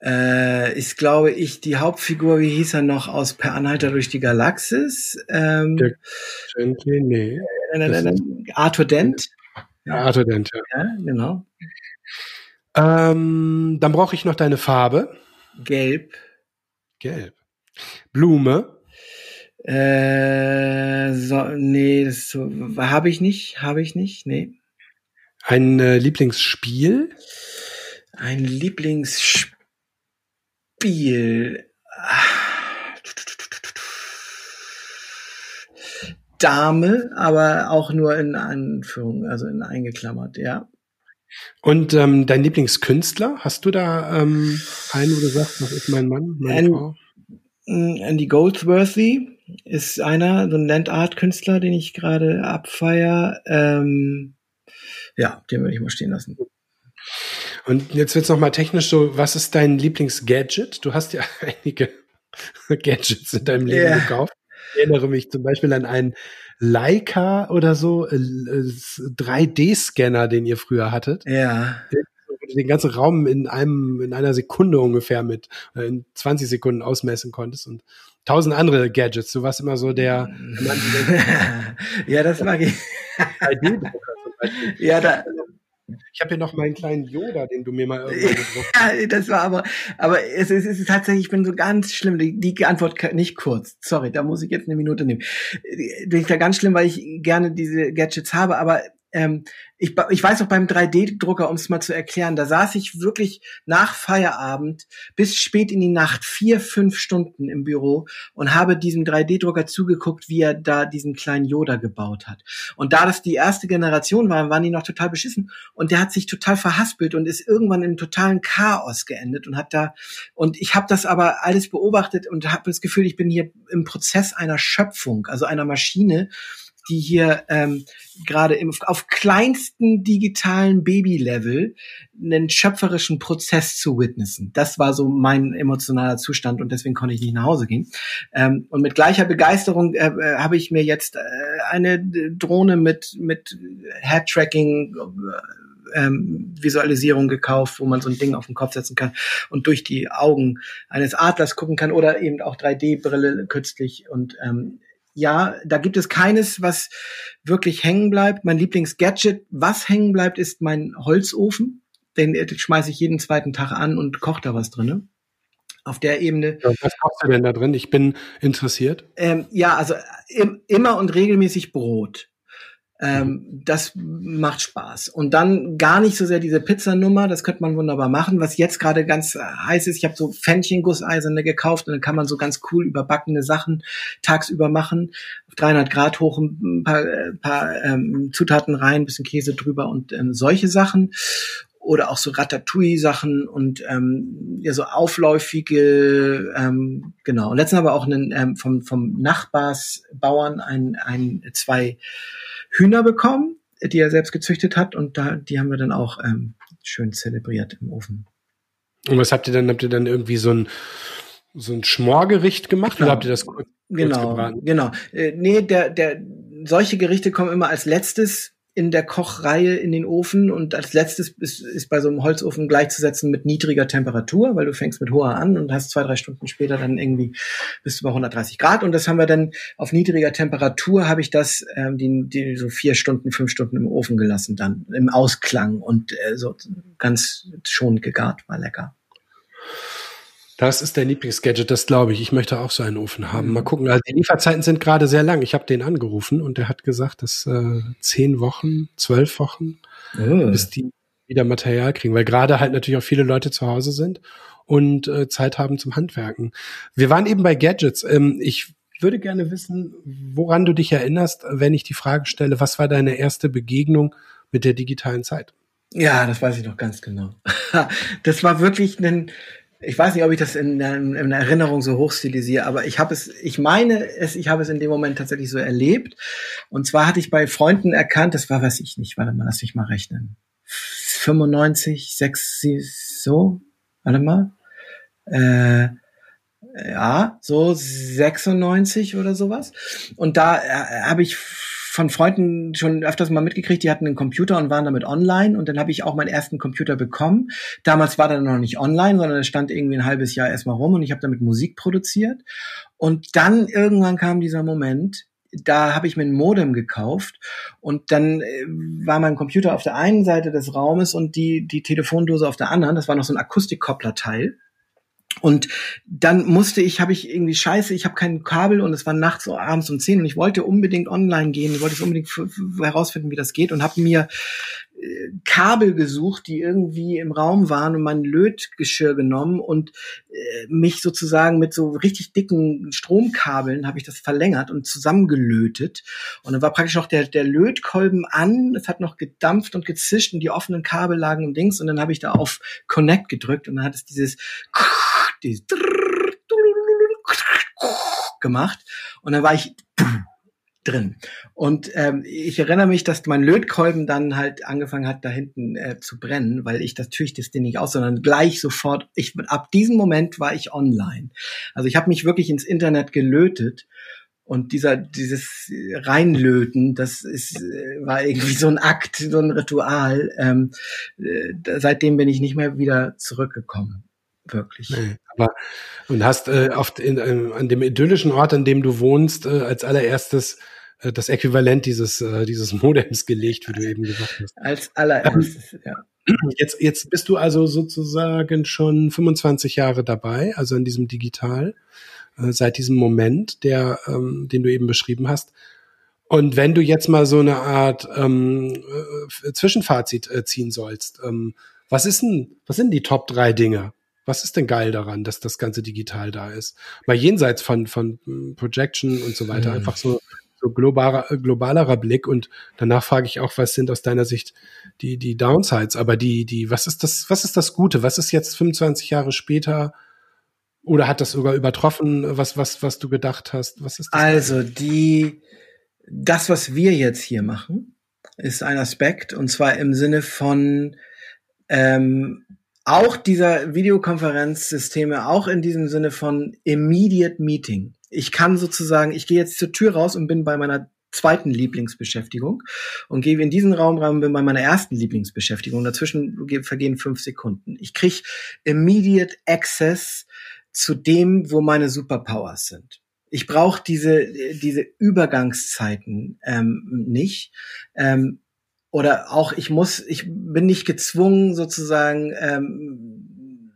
Äh, ist, glaube ich, die Hauptfigur, wie hieß er noch, aus Per Anhalter durch die Galaxis? Ähm, Der Gently, nee. Äh, äh, Arthur Dent. Ja, Arthur Dent, ja. Ja, genau. Ähm, dann brauche ich noch deine Farbe. Gelb. Gelb. Blume. Äh, so, nee, das so, habe ich nicht, habe ich nicht, nee. Ein äh, Lieblingsspiel? Ein Lieblingsspiel. Dame, aber auch nur in Anführung, also in eingeklammert, ja. Und ähm, dein Lieblingskünstler? Hast du da ähm, einen, wo du sagst, was ist mein Mann, meine An Frau? Andy Goldsworthy ist einer, so ein Landart-Künstler, den ich gerade abfeier. Ähm, ja, den würde ich mal stehen lassen. Und jetzt wird's noch mal technisch so, was ist dein Lieblingsgadget? Du hast ja einige Gadgets in deinem Leben yeah. gekauft. Ich erinnere mich zum Beispiel an einen Leica oder so, äh, 3D-Scanner, den ihr früher hattet. Ja. Den, ganzen Raum in einem, in einer Sekunde ungefähr mit, äh, in 20 Sekunden ausmessen konntest und tausend andere Gadgets. Du warst immer so der, ja, das mag ich. 3D-Drucker zum Beispiel. Ja, da, ich habe hier noch meinen kleinen Yoda, den du mir mal irgendwann gedruckt hast. Ja, das war aber, aber es ist, es ist tatsächlich, ich bin so ganz schlimm. Die, die Antwort nicht kurz. Sorry, da muss ich jetzt eine Minute nehmen. Bin ich da ganz schlimm, weil ich gerne diese Gadgets habe, aber ähm, ich, ich weiß auch beim 3D-Drucker, um es mal zu erklären, da saß ich wirklich nach Feierabend bis spät in die Nacht, vier, fünf Stunden im Büro und habe diesem 3D-Drucker zugeguckt, wie er da diesen kleinen Yoda gebaut hat. Und da das die erste Generation war, waren die noch total beschissen und der hat sich total verhaspelt und ist irgendwann in totalen Chaos geendet und hat da und ich habe das aber alles beobachtet und habe das Gefühl, ich bin hier im Prozess einer Schöpfung, also einer Maschine, die hier ähm, gerade auf kleinsten digitalen Baby-Level einen schöpferischen Prozess zu witnessen. Das war so mein emotionaler Zustand und deswegen konnte ich nicht nach Hause gehen. Ähm, und mit gleicher Begeisterung äh, äh habe ich mir jetzt äh, eine Drohne mit, mit Head-Tracking äh, ähm, Visualisierung gekauft, wo man so ein Ding auf den Kopf setzen kann und durch die Augen eines Adlers gucken kann oder eben auch 3D-Brille künstlich und ähm, ja, da gibt es keines, was wirklich hängen bleibt. Mein Lieblingsgadget, was hängen bleibt, ist mein Holzofen. Den, den schmeiße ich jeden zweiten Tag an und koche da was drin. Auf der Ebene. Ja, was kochst du denn da drin? Ich bin interessiert. Ähm, ja, also im, immer und regelmäßig Brot. Ähm, mhm. Das macht Spaß. Und dann gar nicht so sehr diese Pizzanummer, das könnte man wunderbar machen. Was jetzt gerade ganz heiß ist, ich habe so Fännchen-Gusseiserne gekauft und dann kann man so ganz cool überbackene Sachen tagsüber machen. Auf 300 Grad hoch, ein paar, äh, paar ähm, Zutaten rein, bisschen Käse drüber und ähm, solche Sachen oder auch so Ratatouille-Sachen und ähm, ja so aufläufige, ähm, genau. Und letztens aber auch einen, ähm, vom, vom Nachbarsbauern ein, ein, zwei Hühner bekommen, die er selbst gezüchtet hat und da, die haben wir dann auch ähm, schön zelebriert im Ofen. Und was habt ihr dann? Habt ihr dann irgendwie so ein so ein Schmorgericht gemacht genau. oder habt ihr das kurz, genau, kurz gebraten? Genau. Äh, nee, der, der, solche Gerichte kommen immer als letztes in der Kochreihe in den Ofen und als letztes ist, ist bei so einem Holzofen gleichzusetzen mit niedriger Temperatur, weil du fängst mit hoher an und hast zwei, drei Stunden später dann irgendwie du bei 130 Grad und das haben wir dann auf niedriger Temperatur habe ich das ähm, die, die so vier Stunden, fünf Stunden im Ofen gelassen dann im Ausklang und äh, so ganz schon gegart, war lecker. Das ist dein Lieblingsgadget, das glaube ich. Ich möchte auch so einen Ofen haben. Mal gucken. Also die Lieferzeiten sind gerade sehr lang. Ich habe den angerufen und der hat gesagt, dass äh, zehn Wochen, zwölf Wochen, oh. bis die wieder Material kriegen, weil gerade halt natürlich auch viele Leute zu Hause sind und äh, Zeit haben zum Handwerken. Wir waren eben bei Gadgets. Ähm, ich würde gerne wissen, woran du dich erinnerst, wenn ich die Frage stelle, was war deine erste Begegnung mit der digitalen Zeit? Ja, das weiß ich noch ganz genau. das war wirklich ein ich weiß nicht, ob ich das in, in, in Erinnerung so hochstilisiere, aber ich habe es, ich meine es, ich habe es in dem Moment tatsächlich so erlebt. Und zwar hatte ich bei Freunden erkannt, das war, weiß ich nicht, warte mal, lass mich mal rechnen. 95, 6, so, warte mal. Äh, ja, so 96 oder sowas. Und da äh, habe ich von Freunden schon öfters mal mitgekriegt, die hatten einen Computer und waren damit online und dann habe ich auch meinen ersten Computer bekommen. Damals war der noch nicht online, sondern er stand irgendwie ein halbes Jahr erstmal rum und ich habe damit Musik produziert. Und dann irgendwann kam dieser Moment, da habe ich mir ein Modem gekauft und dann äh, war mein Computer auf der einen Seite des Raumes und die, die Telefondose auf der anderen. Das war noch so ein Akustikkopplerteil. Und dann musste ich, habe ich irgendwie Scheiße, ich habe kein Kabel und es war nachts so abends um zehn und ich wollte unbedingt online gehen, wollte es unbedingt herausfinden, wie das geht und habe mir äh, Kabel gesucht, die irgendwie im Raum waren und mein Lötgeschirr genommen und äh, mich sozusagen mit so richtig dicken Stromkabeln habe ich das verlängert und zusammengelötet. Und dann war praktisch noch der der Lötkolben an, es hat noch gedampft und gezischt und die offenen Kabel lagen im Dings und dann habe ich da auf Connect gedrückt und dann hat es dieses dieses gemacht und dann war ich drin. Und ähm, ich erinnere mich, dass mein Lötkolben dann halt angefangen hat, da hinten äh, zu brennen, weil ich natürlich das Ding nicht aus, sondern gleich sofort, ich ab diesem Moment war ich online. Also ich habe mich wirklich ins Internet gelötet und dieser dieses reinlöten, das ist war irgendwie so ein Akt, so ein Ritual. Ähm, äh, seitdem bin ich nicht mehr wieder zurückgekommen wirklich. Nee, aber und hast äh, oft in, äh, an dem idyllischen Ort, an dem du wohnst, äh, als allererstes äh, das Äquivalent dieses äh, dieses Modems gelegt, wie du eben gesagt hast. Als allererstes, ähm, ja. Jetzt jetzt bist du also sozusagen schon 25 Jahre dabei, also in diesem Digital äh, seit diesem Moment, der ähm, den du eben beschrieben hast. Und wenn du jetzt mal so eine Art ähm, äh, Zwischenfazit äh, ziehen sollst, ähm, was ist denn, was sind die Top drei Dinge, was ist denn geil daran, dass das Ganze digital da ist? Mal jenseits von, von hm, Projection und so weiter, mhm. einfach so, so globaler, globalerer Blick und danach frage ich auch, was sind aus deiner Sicht die, die Downsides, aber die, die, was ist das, was ist das Gute? Was ist jetzt 25 Jahre später? Oder hat das sogar übertroffen, was, was, was du gedacht hast? Was ist das? Also, die, das, was wir jetzt hier machen, ist ein Aspekt, und zwar im Sinne von, ähm, auch dieser Videokonferenzsysteme, auch in diesem Sinne von Immediate Meeting. Ich kann sozusagen, ich gehe jetzt zur Tür raus und bin bei meiner zweiten Lieblingsbeschäftigung und gehe in diesen Raum rein und bin bei meiner ersten Lieblingsbeschäftigung. Dazwischen vergehen fünf Sekunden. Ich kriege Immediate Access zu dem, wo meine Superpowers sind. Ich brauche diese, diese Übergangszeiten ähm, nicht. Ähm, oder auch ich muss, ich bin nicht gezwungen sozusagen, ähm,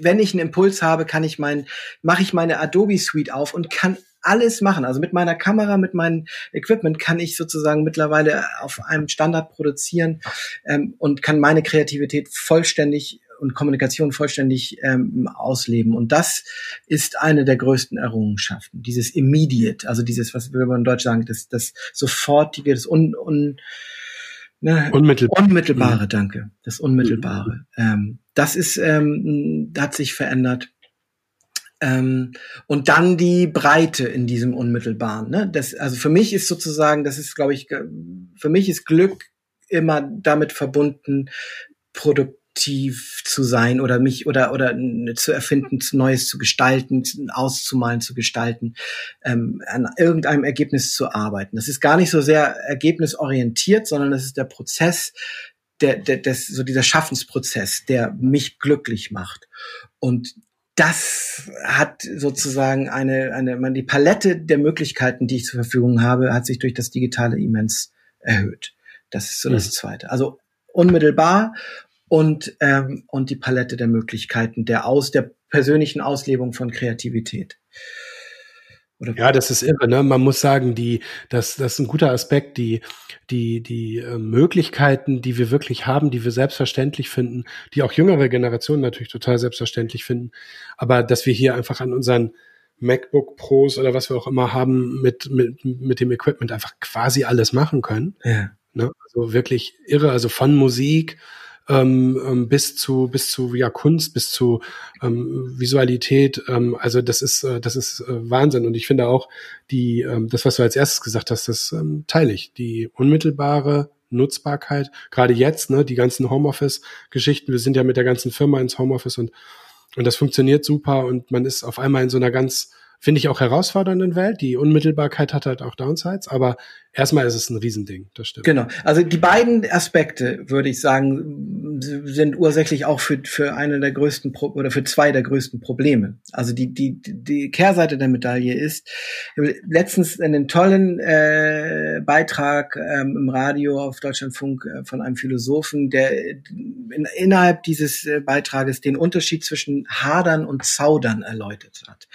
wenn ich einen Impuls habe, kann ich mein, mache ich meine Adobe Suite auf und kann alles machen. Also mit meiner Kamera, mit meinem Equipment kann ich sozusagen mittlerweile auf einem Standard produzieren ähm, und kann meine Kreativität vollständig und Kommunikation vollständig ähm, ausleben. Und das ist eine der größten Errungenschaften. Dieses Immediate, also dieses, was wir in Deutsch sagen, das, das sofortige, das un, un, ne, Unmittelbar. Unmittelbare, mhm. danke. Das Unmittelbare. Mhm. Ähm, das ist, ähm, hat sich verändert. Ähm, und dann die Breite in diesem Unmittelbaren. Ne? Das, also für mich ist sozusagen, das ist, glaube ich, für mich ist Glück immer damit verbunden, Produkt aktiv zu sein oder mich oder oder zu erfinden, Neues zu gestalten, auszumalen, zu gestalten, ähm, an irgendeinem Ergebnis zu arbeiten. Das ist gar nicht so sehr ergebnisorientiert, sondern das ist der Prozess, der, der, des, so dieser Schaffensprozess, der mich glücklich macht. Und das hat sozusagen eine, eine, die Palette der Möglichkeiten, die ich zur Verfügung habe, hat sich durch das Digitale immens erhöht. Das ist so das mhm. Zweite. Also unmittelbar und, ähm, und die Palette der Möglichkeiten der aus der persönlichen Auslebung von Kreativität. Oder ja, das ist irre. Ne? Man muss sagen, die, das, das ist ein guter Aspekt. Die, die, die äh, Möglichkeiten, die wir wirklich haben, die wir selbstverständlich finden, die auch jüngere Generationen natürlich total selbstverständlich finden, aber dass wir hier einfach an unseren MacBook Pros oder was wir auch immer haben mit mit mit dem Equipment einfach quasi alles machen können. Ja. Ne? Also wirklich irre. Also von Musik ähm, ähm, bis zu bis zu ja Kunst, bis zu ähm, Visualität. Ähm, also das ist äh, das ist äh, Wahnsinn und ich finde auch die ähm, das was du als erstes gesagt hast, das ähm, teile ich die unmittelbare Nutzbarkeit. Gerade jetzt ne die ganzen Homeoffice-Geschichten. Wir sind ja mit der ganzen Firma ins Homeoffice und und das funktioniert super und man ist auf einmal in so einer ganz finde ich auch herausfordernden Welt. Die Unmittelbarkeit hat halt auch Downsides, aber erstmal ist es ein Riesending, das stimmt. Genau. Also die beiden Aspekte, würde ich sagen, sind ursächlich auch für, für eine der größten Pro oder für zwei der größten Probleme. Also die, die, die Kehrseite der Medaille ist, letztens einen tollen äh, Beitrag ähm, im Radio auf Deutschlandfunk äh, von einem Philosophen, der in, innerhalb dieses äh, Beitrages den Unterschied zwischen Hadern und Zaudern erläutert hat.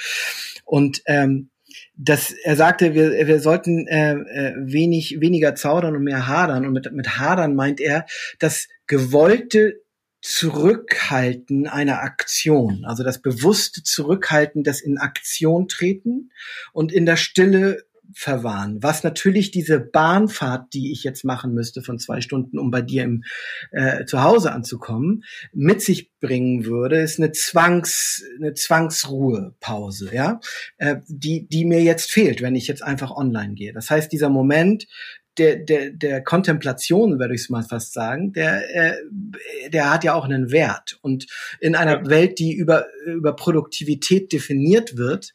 Und ähm, das, er sagte, wir, wir sollten äh, äh, wenig, weniger zaudern und mehr hadern. Und mit, mit hadern meint er das gewollte Zurückhalten einer Aktion, also das bewusste Zurückhalten, das in Aktion treten und in der Stille verwahren. Was natürlich diese Bahnfahrt, die ich jetzt machen müsste von zwei Stunden, um bei dir im äh, zu Hause anzukommen, mit sich bringen würde, ist eine Zwangs eine Zwangsruhepause, ja, äh, die die mir jetzt fehlt, wenn ich jetzt einfach online gehe. Das heißt, dieser Moment der, der, der Kontemplation, würde ich es mal fast sagen, der, äh, der hat ja auch einen Wert. Und in einer ja. Welt, die über, über Produktivität definiert wird,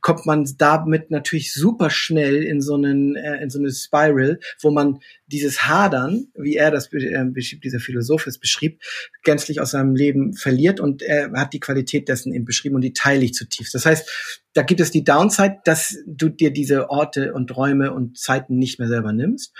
kommt man damit natürlich super schnell in so einen, äh, in so eine Spiral, wo man dieses Hadern, wie er das äh, beschrieb, dieser Philosoph es beschrieb, gänzlich aus seinem Leben verliert und er hat die Qualität dessen eben beschrieben und die teile ich zutiefst. Das heißt, da gibt es die Downside, dass du dir diese Orte und Räume und Zeiten nicht mehr selber nimmst.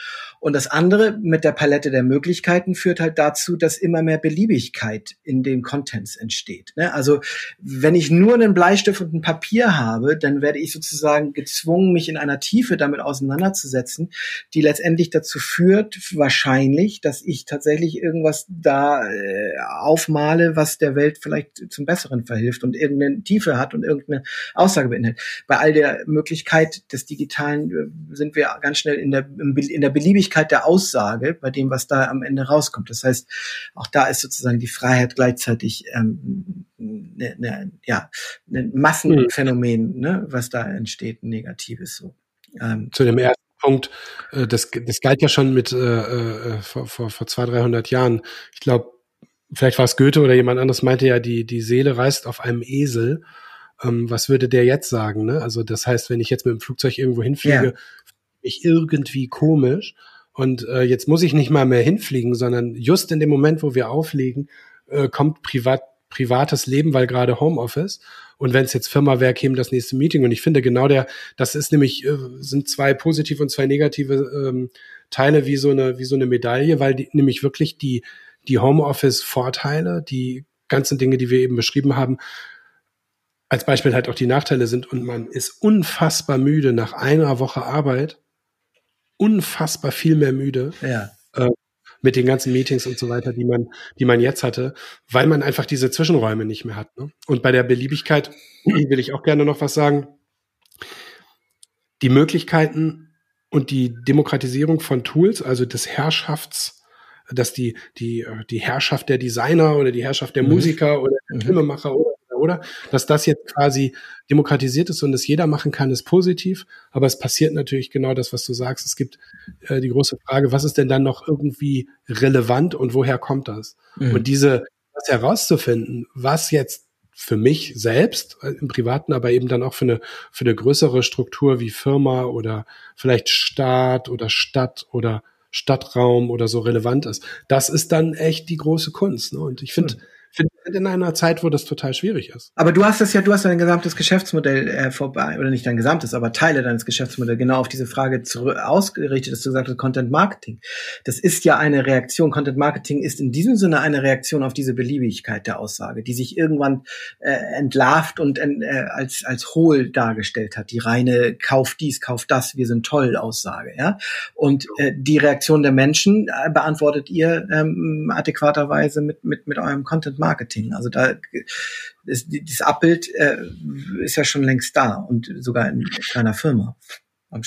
Und das andere mit der Palette der Möglichkeiten führt halt dazu, dass immer mehr Beliebigkeit in den Contents entsteht. Ne? Also wenn ich nur einen Bleistift und ein Papier habe, dann werde ich sozusagen gezwungen, mich in einer Tiefe damit auseinanderzusetzen, die letztendlich dazu führt, wahrscheinlich, dass ich tatsächlich irgendwas da äh, aufmale, was der Welt vielleicht zum Besseren verhilft und irgendeine Tiefe hat und irgendeine Aussage beinhaltet. Bei all der Möglichkeit des Digitalen äh, sind wir ganz schnell in der, in der Beliebigkeit der Aussage, bei dem, was da am Ende rauskommt. Das heißt, auch da ist sozusagen die Freiheit gleichzeitig ähm, ne, ne, ja, ein Massenphänomen, ne, was da entsteht, ein negatives so. Ähm, Zu dem ersten Punkt, äh, das, das galt ja schon mit äh, äh, vor, vor, vor zwei, dreihundert Jahren. Ich glaube, vielleicht war es Goethe oder jemand anderes meinte ja, die, die Seele reist auf einem Esel ähm, was würde der jetzt sagen? Ne? Also das heißt, wenn ich jetzt mit dem Flugzeug irgendwo hinfliege, ja. ich irgendwie komisch. Und äh, jetzt muss ich nicht mal mehr hinfliegen, sondern just in dem Moment, wo wir auflegen, äh, kommt privat privates Leben, weil gerade Homeoffice. Und wenn es jetzt Firma wäre, käme das nächste Meeting. Und ich finde genau der, das ist nämlich, äh, sind zwei positive und zwei negative ähm, Teile wie so eine, wie so eine Medaille, weil die, nämlich wirklich die, die Homeoffice-Vorteile, die ganzen Dinge, die wir eben beschrieben haben, als Beispiel halt auch die Nachteile sind und man ist unfassbar müde nach einer Woche Arbeit, unfassbar viel mehr müde. Ja. Äh, mit den ganzen Meetings und so weiter, die man, die man jetzt hatte, weil man einfach diese Zwischenräume nicht mehr hat. Ne? Und bei der Beliebigkeit will ich auch gerne noch was sagen. Die Möglichkeiten und die Demokratisierung von Tools, also des Herrschafts, dass die, die, die Herrschaft der Designer oder die Herrschaft der mhm. Musiker oder der mhm. Filmemacher oder? Dass das jetzt quasi demokratisiert ist und es jeder machen kann, ist positiv. Aber es passiert natürlich genau das, was du sagst. Es gibt äh, die große Frage, was ist denn dann noch irgendwie relevant und woher kommt das? Mhm. Und diese, das herauszufinden, was jetzt für mich selbst äh, im Privaten, aber eben dann auch für eine, für eine größere Struktur wie Firma oder vielleicht Staat oder Stadt oder Stadtraum oder so relevant ist. Das ist dann echt die große Kunst. Ne? Und ich finde, mhm finde in einer Zeit, wo das total schwierig ist. Aber du hast das ja, du hast dein gesamtes Geschäftsmodell äh, vorbei, oder nicht dein gesamtes, aber Teile deines Geschäftsmodells genau auf diese Frage ausgerichtet, dass du gesagt hast, Content Marketing. Das ist ja eine Reaktion. Content Marketing ist in diesem Sinne eine Reaktion auf diese Beliebigkeit der Aussage, die sich irgendwann äh, entlarvt und äh, als, als hohl dargestellt hat. Die reine Kauf dies, Kauf das, wir sind toll Aussage, ja. Und äh, die Reaktion der Menschen äh, beantwortet ihr ähm, adäquaterweise mit, mit, mit eurem Content Marketing. Also da ist, dieses Abbild äh, ist ja schon längst da und sogar in einer Firma.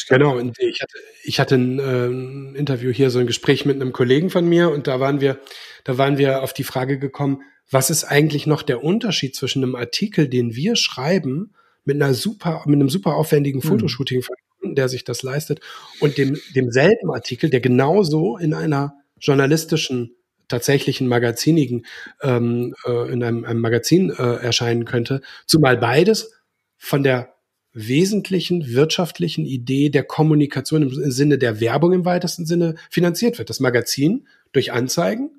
Genau, und ich hatte, ich hatte ein, äh, ein Interview hier, so ein Gespräch mit einem Kollegen von mir und da waren wir, da waren wir auf die Frage gekommen, was ist eigentlich noch der Unterschied zwischen einem Artikel, den wir schreiben, mit einer super, mit einem super aufwendigen hm. Fotoshooting von der sich das leistet, und dem, demselben Artikel, der genauso in einer journalistischen tatsächlichen magazinigen ähm, äh, in einem, einem Magazin äh, erscheinen könnte, zumal beides von der wesentlichen wirtschaftlichen Idee der Kommunikation im Sinne der Werbung im weitesten Sinne finanziert wird. Das Magazin durch Anzeigen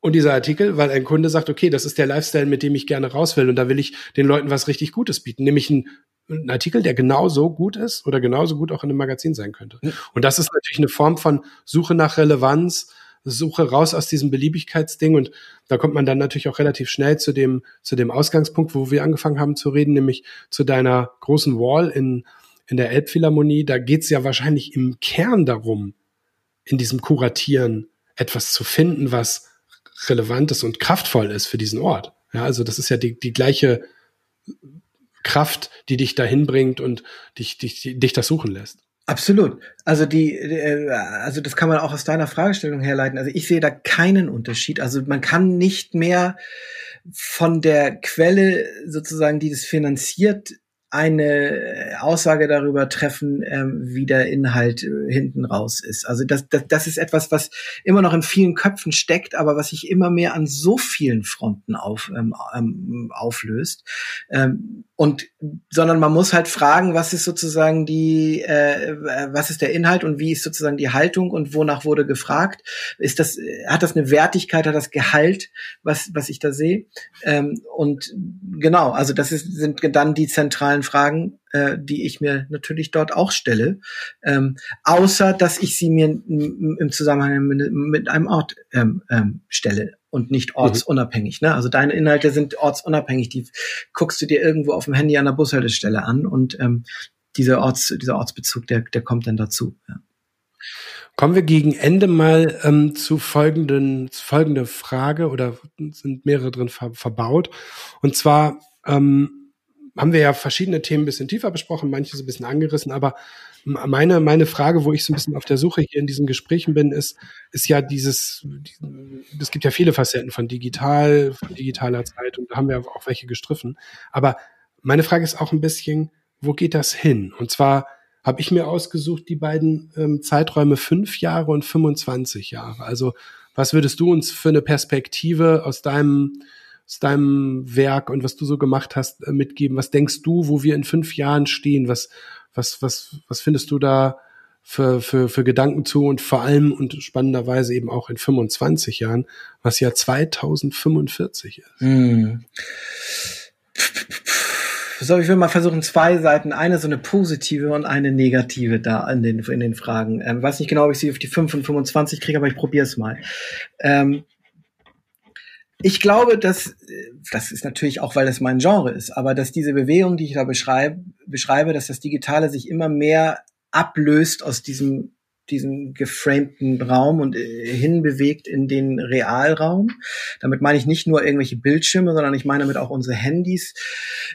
und dieser Artikel, weil ein Kunde sagt, okay, das ist der Lifestyle, mit dem ich gerne raus will und da will ich den Leuten was richtig Gutes bieten, nämlich ein ein Artikel, der genauso gut ist oder genauso gut auch in einem Magazin sein könnte. Und das ist natürlich eine Form von Suche nach Relevanz, Suche raus aus diesem Beliebigkeitsding und da kommt man dann natürlich auch relativ schnell zu dem, zu dem Ausgangspunkt, wo wir angefangen haben zu reden, nämlich zu deiner großen Wall in, in der Elbphilharmonie. Da geht's ja wahrscheinlich im Kern darum, in diesem Kuratieren etwas zu finden, was relevantes und kraftvoll ist für diesen Ort. Ja, also das ist ja die, die gleiche Kraft, die dich dahin bringt und dich, dich, dich das suchen lässt. Absolut. Also die, äh, also das kann man auch aus deiner Fragestellung herleiten. Also ich sehe da keinen Unterschied. Also man kann nicht mehr von der Quelle sozusagen, die das finanziert, eine Aussage darüber treffen, ähm, wie der Inhalt äh, hinten raus ist. Also das, das, das ist etwas, was immer noch in vielen Köpfen steckt, aber was sich immer mehr an so vielen Fronten auf, ähm, ähm, auflöst. Ähm, und sondern man muss halt fragen, was ist sozusagen die, äh, was ist der Inhalt und wie ist sozusagen die Haltung und wonach wurde gefragt? Ist das, hat das eine Wertigkeit, hat das Gehalt, was was ich da sehe? Ähm, und genau, also das ist, sind dann die zentralen zentralen Fragen, äh, die ich mir natürlich dort auch stelle, ähm, außer dass ich sie mir im Zusammenhang mit, mit einem Ort ähm, ähm, stelle und nicht mhm. ortsunabhängig. Ne? Also deine Inhalte sind ortsunabhängig. Die guckst du dir irgendwo auf dem Handy an der Bushaltestelle an und ähm, dieser, Orts, dieser Ortsbezug, der, der kommt dann dazu. Ja. Kommen wir gegen Ende mal ähm, zu folgenden folgende Frage oder sind mehrere drin ver verbaut. Und zwar ähm, haben wir ja verschiedene Themen ein bisschen tiefer besprochen, manche so ein bisschen angerissen, aber meine, meine Frage, wo ich so ein bisschen auf der Suche hier in diesen Gesprächen bin, ist, ist ja dieses, es gibt ja viele Facetten von digital, von digitaler Zeit und da haben wir auch welche gestriffen. Aber meine Frage ist auch ein bisschen, wo geht das hin? Und zwar habe ich mir ausgesucht, die beiden ähm, Zeiträume fünf Jahre und 25 Jahre. Also was würdest du uns für eine Perspektive aus deinem aus deinem Werk und was du so gemacht hast äh, mitgeben? Was denkst du, wo wir in fünf Jahren stehen? Was, was, was, was findest du da für, für, für Gedanken zu und vor allem und spannenderweise eben auch in 25 Jahren, was ja 2045 ist? Hm. So, ich will mal versuchen, zwei Seiten, eine so eine positive und eine negative da in den, in den Fragen. Ähm, weiß nicht genau, ob ich sie auf die 5 und 25 kriege, aber ich probiere es mal. Ähm, ich glaube, dass das ist natürlich auch, weil das mein Genre ist, aber dass diese Bewegung, die ich da beschreibe, beschreibe, dass das Digitale sich immer mehr ablöst aus diesem diesen geframten Raum und äh, hinbewegt in den Realraum. Damit meine ich nicht nur irgendwelche Bildschirme, sondern ich meine damit auch unsere Handys.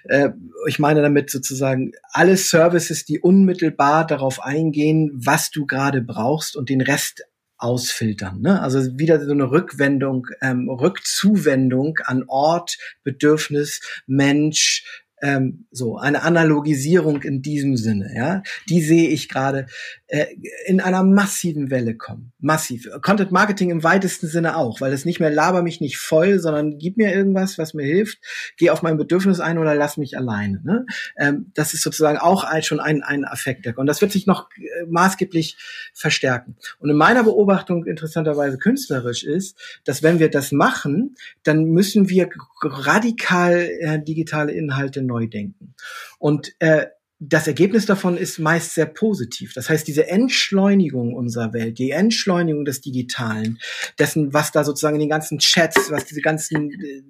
Äh, ich meine damit sozusagen alle Services, die unmittelbar darauf eingehen, was du gerade brauchst und den Rest ausfiltern. Ne? Also wieder so eine Rückwendung, ähm, Rückzuwendung an Ort, Bedürfnis, Mensch, ähm, so eine Analogisierung in diesem Sinne, ja, die sehe ich gerade äh, in einer massiven Welle kommen, massiv. Content Marketing im weitesten Sinne auch, weil es nicht mehr laber mich nicht voll, sondern gib mir irgendwas, was mir hilft, geh auf mein Bedürfnis ein oder lass mich alleine. Ne? Ähm, das ist sozusagen auch ein, schon ein ein Affekt und das wird sich noch äh, maßgeblich verstärken. Und in meiner Beobachtung interessanterweise künstlerisch ist, dass wenn wir das machen, dann müssen wir radikal äh, digitale Inhalte neu denken. Und äh, das Ergebnis davon ist meist sehr positiv. Das heißt, diese Entschleunigung unserer Welt, die Entschleunigung des Digitalen, dessen, was da sozusagen in den ganzen Chats, was diese ganzen, äh,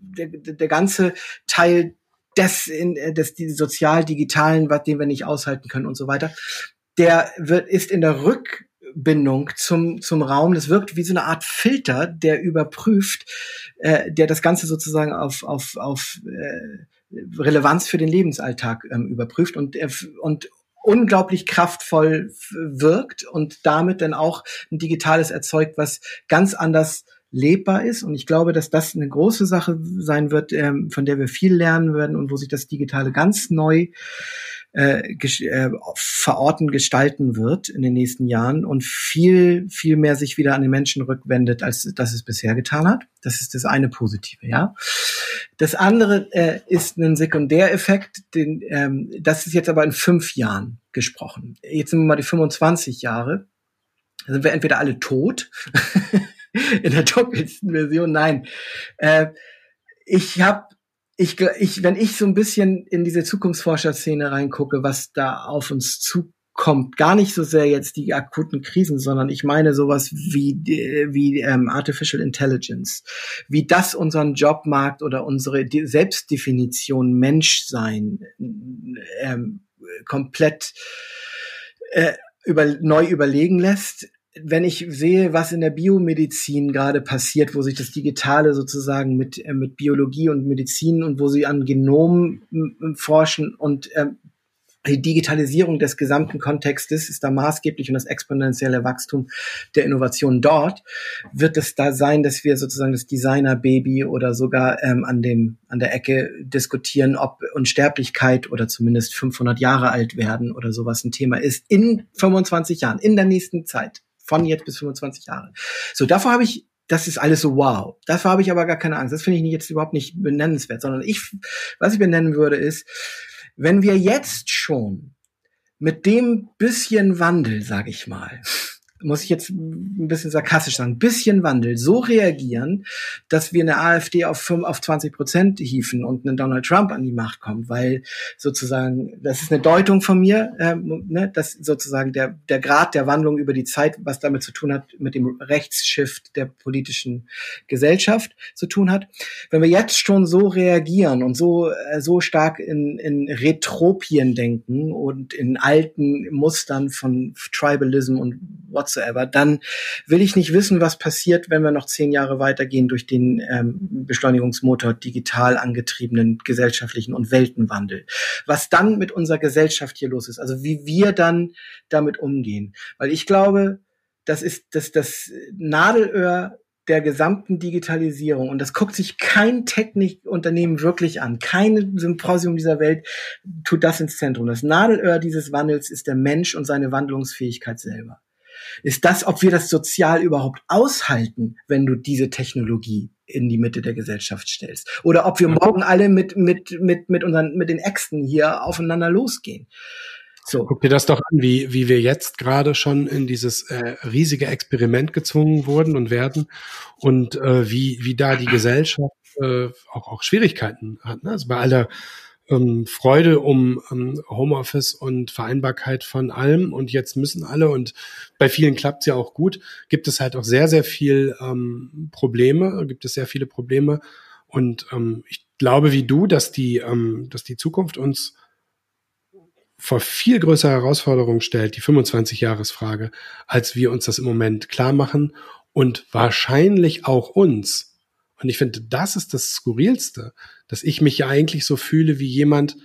der, der ganze Teil des, in, äh, des sozial-digitalen, was den wir nicht aushalten können und so weiter, der wird, ist in der Rückbindung zum, zum Raum. Das wirkt wie so eine Art Filter, der überprüft, äh, der das Ganze sozusagen auf, auf, auf äh, Relevanz für den Lebensalltag ähm, überprüft und, und unglaublich kraftvoll wirkt und damit dann auch ein digitales erzeugt, was ganz anders lebbar ist. Und ich glaube, dass das eine große Sache sein wird, ähm, von der wir viel lernen werden und wo sich das Digitale ganz neu äh, äh, verorten, gestalten wird in den nächsten Jahren und viel, viel mehr sich wieder an den Menschen rückwendet, als das es bisher getan hat. Das ist das eine Positive, ja. Das andere äh, ist ein Sekundäreffekt, den, ähm, das ist jetzt aber in fünf Jahren gesprochen. Jetzt sind wir mal die 25 Jahre. Da sind wir entweder alle tot, in der dunkelsten Version, nein. Äh, ich habe ich, ich, wenn ich so ein bisschen in diese Zukunftsforscherszene reingucke, was da auf uns zukommt, gar nicht so sehr jetzt die akuten Krisen, sondern ich meine sowas wie wie ähm, Artificial Intelligence, wie das unseren Jobmarkt oder unsere Selbstdefinition Menschsein ähm, komplett äh, über, neu überlegen lässt wenn ich sehe, was in der Biomedizin gerade passiert, wo sich das Digitale sozusagen mit, äh, mit Biologie und Medizin und wo sie an Genomen forschen und äh, die Digitalisierung des gesamten Kontextes ist da maßgeblich und das exponentielle Wachstum der Innovation dort wird es da sein, dass wir sozusagen das Designer-Baby oder sogar ähm, an dem an der Ecke diskutieren, ob Unsterblichkeit oder zumindest 500 Jahre alt werden oder sowas ein Thema ist in 25 Jahren, in der nächsten Zeit von jetzt bis 25 Jahre. So, davor habe ich das ist alles so wow. Davor habe ich aber gar keine Angst. Das finde ich jetzt überhaupt nicht benennenswert, sondern ich, was ich benennen würde, ist, wenn wir jetzt schon mit dem bisschen Wandel, sage ich mal, muss ich jetzt ein bisschen sarkastisch sagen, ein bisschen Wandel, so reagieren, dass wir eine AfD auf, 5, auf 20 Prozent hieven und einen Donald Trump an die Macht kommt, weil sozusagen, das ist eine Deutung von mir, äh, ne, dass sozusagen der, der Grad der Wandlung über die Zeit, was damit zu tun hat, mit dem Rechtsshift der politischen Gesellschaft zu tun hat. Wenn wir jetzt schon so reagieren und so, äh, so stark in, in Retropien denken und in alten Mustern von Tribalism und what whatsoever, dann will ich nicht wissen, was passiert, wenn wir noch zehn Jahre weitergehen durch den ähm, Beschleunigungsmotor digital angetriebenen gesellschaftlichen und Weltenwandel. Was dann mit unserer Gesellschaft hier los ist, also wie wir dann damit umgehen. Weil ich glaube, das ist das, das Nadelöhr der gesamten Digitalisierung. Und das guckt sich kein Technikunternehmen wirklich an. Kein Symposium dieser Welt tut das ins Zentrum. Das Nadelöhr dieses Wandels ist der Mensch und seine Wandlungsfähigkeit selber ist das, ob wir das sozial überhaupt aushalten, wenn du diese Technologie in die Mitte der Gesellschaft stellst. Oder ob wir morgen alle mit, mit, mit, mit unseren, mit den Äxten hier aufeinander losgehen. So. Guck dir das doch an, wie, wie wir jetzt gerade schon in dieses äh, riesige Experiment gezwungen wurden und werden und äh, wie, wie da die Gesellschaft äh, auch, auch Schwierigkeiten hat. Ne? Also bei aller ähm, Freude um ähm, Homeoffice und Vereinbarkeit von allem und jetzt müssen alle und bei vielen klappt es ja auch gut, gibt es halt auch sehr, sehr viel ähm, Probleme, gibt es sehr viele Probleme und ähm, ich glaube wie du, dass die, ähm, dass die Zukunft uns vor viel größere Herausforderungen stellt, die 25-Jahres-Frage, als wir uns das im Moment klar machen und wahrscheinlich auch uns. Und ich finde, das ist das Skurrilste, dass ich mich ja eigentlich so fühle wie jemand,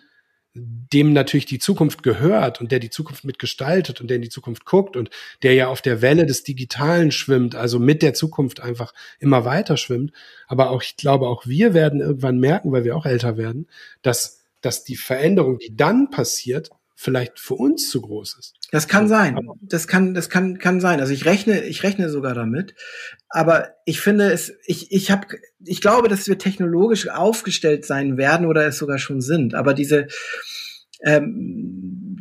dem natürlich die Zukunft gehört und der die Zukunft mitgestaltet und der in die Zukunft guckt und der ja auf der Welle des Digitalen schwimmt, also mit der Zukunft einfach immer weiter schwimmt. Aber auch, ich glaube, auch wir werden irgendwann merken, weil wir auch älter werden, dass, dass die Veränderung, die dann passiert, vielleicht für uns zu groß ist. Das kann sein. Das kann, das kann, kann sein. Also ich rechne, ich rechne sogar damit. Aber ich finde es, ich, ich habe, ich glaube, dass wir technologisch aufgestellt sein werden oder es sogar schon sind. Aber diese, ähm,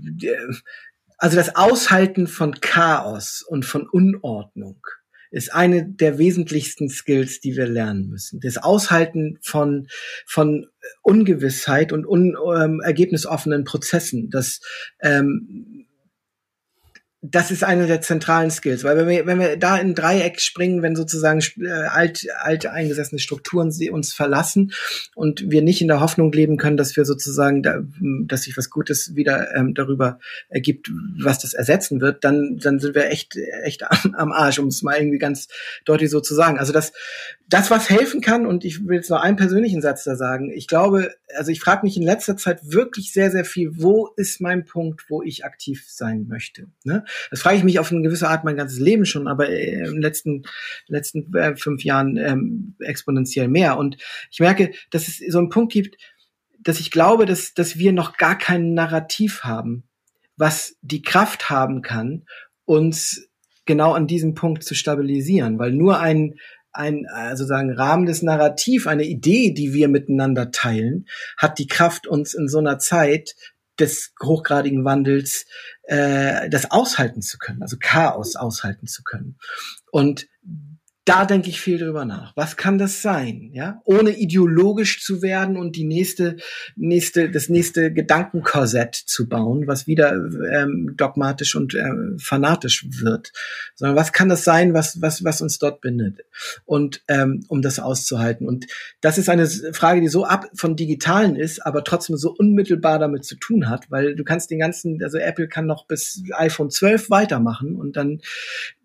also das Aushalten von Chaos und von Unordnung ist eine der wesentlichsten Skills, die wir lernen müssen. Das Aushalten von, von Ungewissheit und un, ähm, ergebnisoffenen Prozessen. Das ähm, das ist eine der zentralen Skills, weil wenn wir, wenn wir da in Dreieck springen, wenn sozusagen äh, alt, alte eingesessene Strukturen sie uns verlassen und wir nicht in der Hoffnung leben können, dass wir sozusagen, da, dass sich was Gutes wieder ähm, darüber ergibt, was das ersetzen wird, dann, dann sind wir echt, echt am, am Arsch, um es mal irgendwie ganz deutlich so zu sagen. Also das, das, was helfen kann, und ich will jetzt noch einen persönlichen Satz da sagen, ich glaube, also ich frage mich in letzter Zeit wirklich sehr, sehr viel, wo ist mein Punkt, wo ich aktiv sein möchte? Ne? Das frage ich mich auf eine gewisse Art mein ganzes Leben schon, aber äh, in den letzten, letzten äh, fünf Jahren ähm, exponentiell mehr. Und ich merke, dass es so einen Punkt gibt, dass ich glaube, dass, dass wir noch gar kein Narrativ haben, was die Kraft haben kann, uns genau an diesem Punkt zu stabilisieren, weil nur ein ein sozusagen rahmendes Narrativ, eine Idee, die wir miteinander teilen, hat die Kraft, uns in so einer Zeit des hochgradigen Wandels äh, das aushalten zu können, also Chaos aushalten zu können. Und da denke ich viel drüber nach. Was kann das sein? Ja, ohne ideologisch zu werden und die nächste, nächste, das nächste Gedankenkorsett zu bauen, was wieder ähm, dogmatisch und äh, fanatisch wird, sondern was kann das sein, was was was uns dort bindet? Und ähm, um das auszuhalten. Und das ist eine Frage, die so ab von Digitalen ist, aber trotzdem so unmittelbar damit zu tun hat, weil du kannst den ganzen, also Apple kann noch bis iPhone 12 weitermachen und dann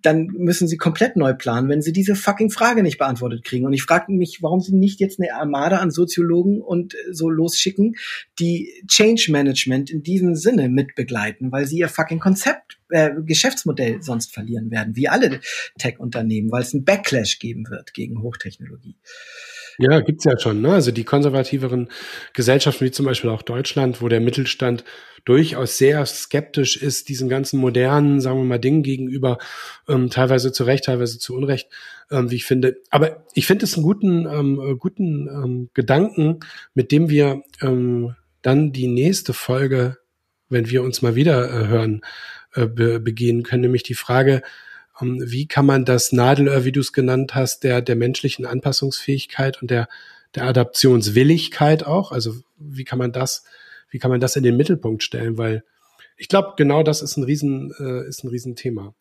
dann müssen sie komplett neu planen, wenn sie diese fucking Frage nicht beantwortet kriegen. Und ich frage mich, warum sie nicht jetzt eine Armada an Soziologen und äh, so losschicken, die Change Management in diesem Sinne mitbegleiten, weil sie ihr fucking Konzept, äh, Geschäftsmodell sonst verlieren werden, wie alle Tech-Unternehmen, weil es einen Backlash geben wird gegen Hochtechnologie. Ja, gibt's ja schon. Ne? Also die konservativeren Gesellschaften, wie zum Beispiel auch Deutschland, wo der Mittelstand durchaus sehr skeptisch ist, diesen ganzen modernen, sagen wir mal, Dingen gegenüber, ähm, teilweise zu Recht, teilweise zu Unrecht, ähm, wie ich finde. Aber ich finde es einen guten, ähm, äh, guten ähm, Gedanken, mit dem wir ähm, dann die nächste Folge, wenn wir uns mal wieder äh, hören, äh, be begehen können, nämlich die Frage, ähm, wie kann man das Nadelöhr, wie du es genannt hast, der, der menschlichen Anpassungsfähigkeit und der, der Adaptionswilligkeit auch, also wie kann man das, wie kann man das in den Mittelpunkt stellen, weil ich glaube, genau das ist ein Riesen, äh, ist ein Riesenthema.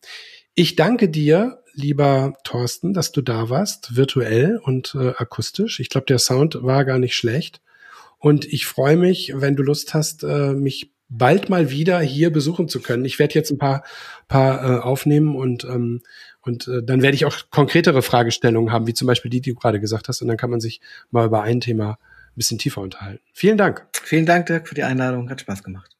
Ich danke dir, lieber Thorsten, dass du da warst, virtuell und äh, akustisch. Ich glaube, der Sound war gar nicht schlecht. Und ich freue mich, wenn du Lust hast, äh, mich bald mal wieder hier besuchen zu können. Ich werde jetzt ein paar, paar äh, aufnehmen und, ähm, und äh, dann werde ich auch konkretere Fragestellungen haben, wie zum Beispiel die, die du gerade gesagt hast. Und dann kann man sich mal über ein Thema bisschen tiefer unterhalten. Vielen Dank. Vielen Dank, Dirk, für die Einladung. Hat Spaß gemacht.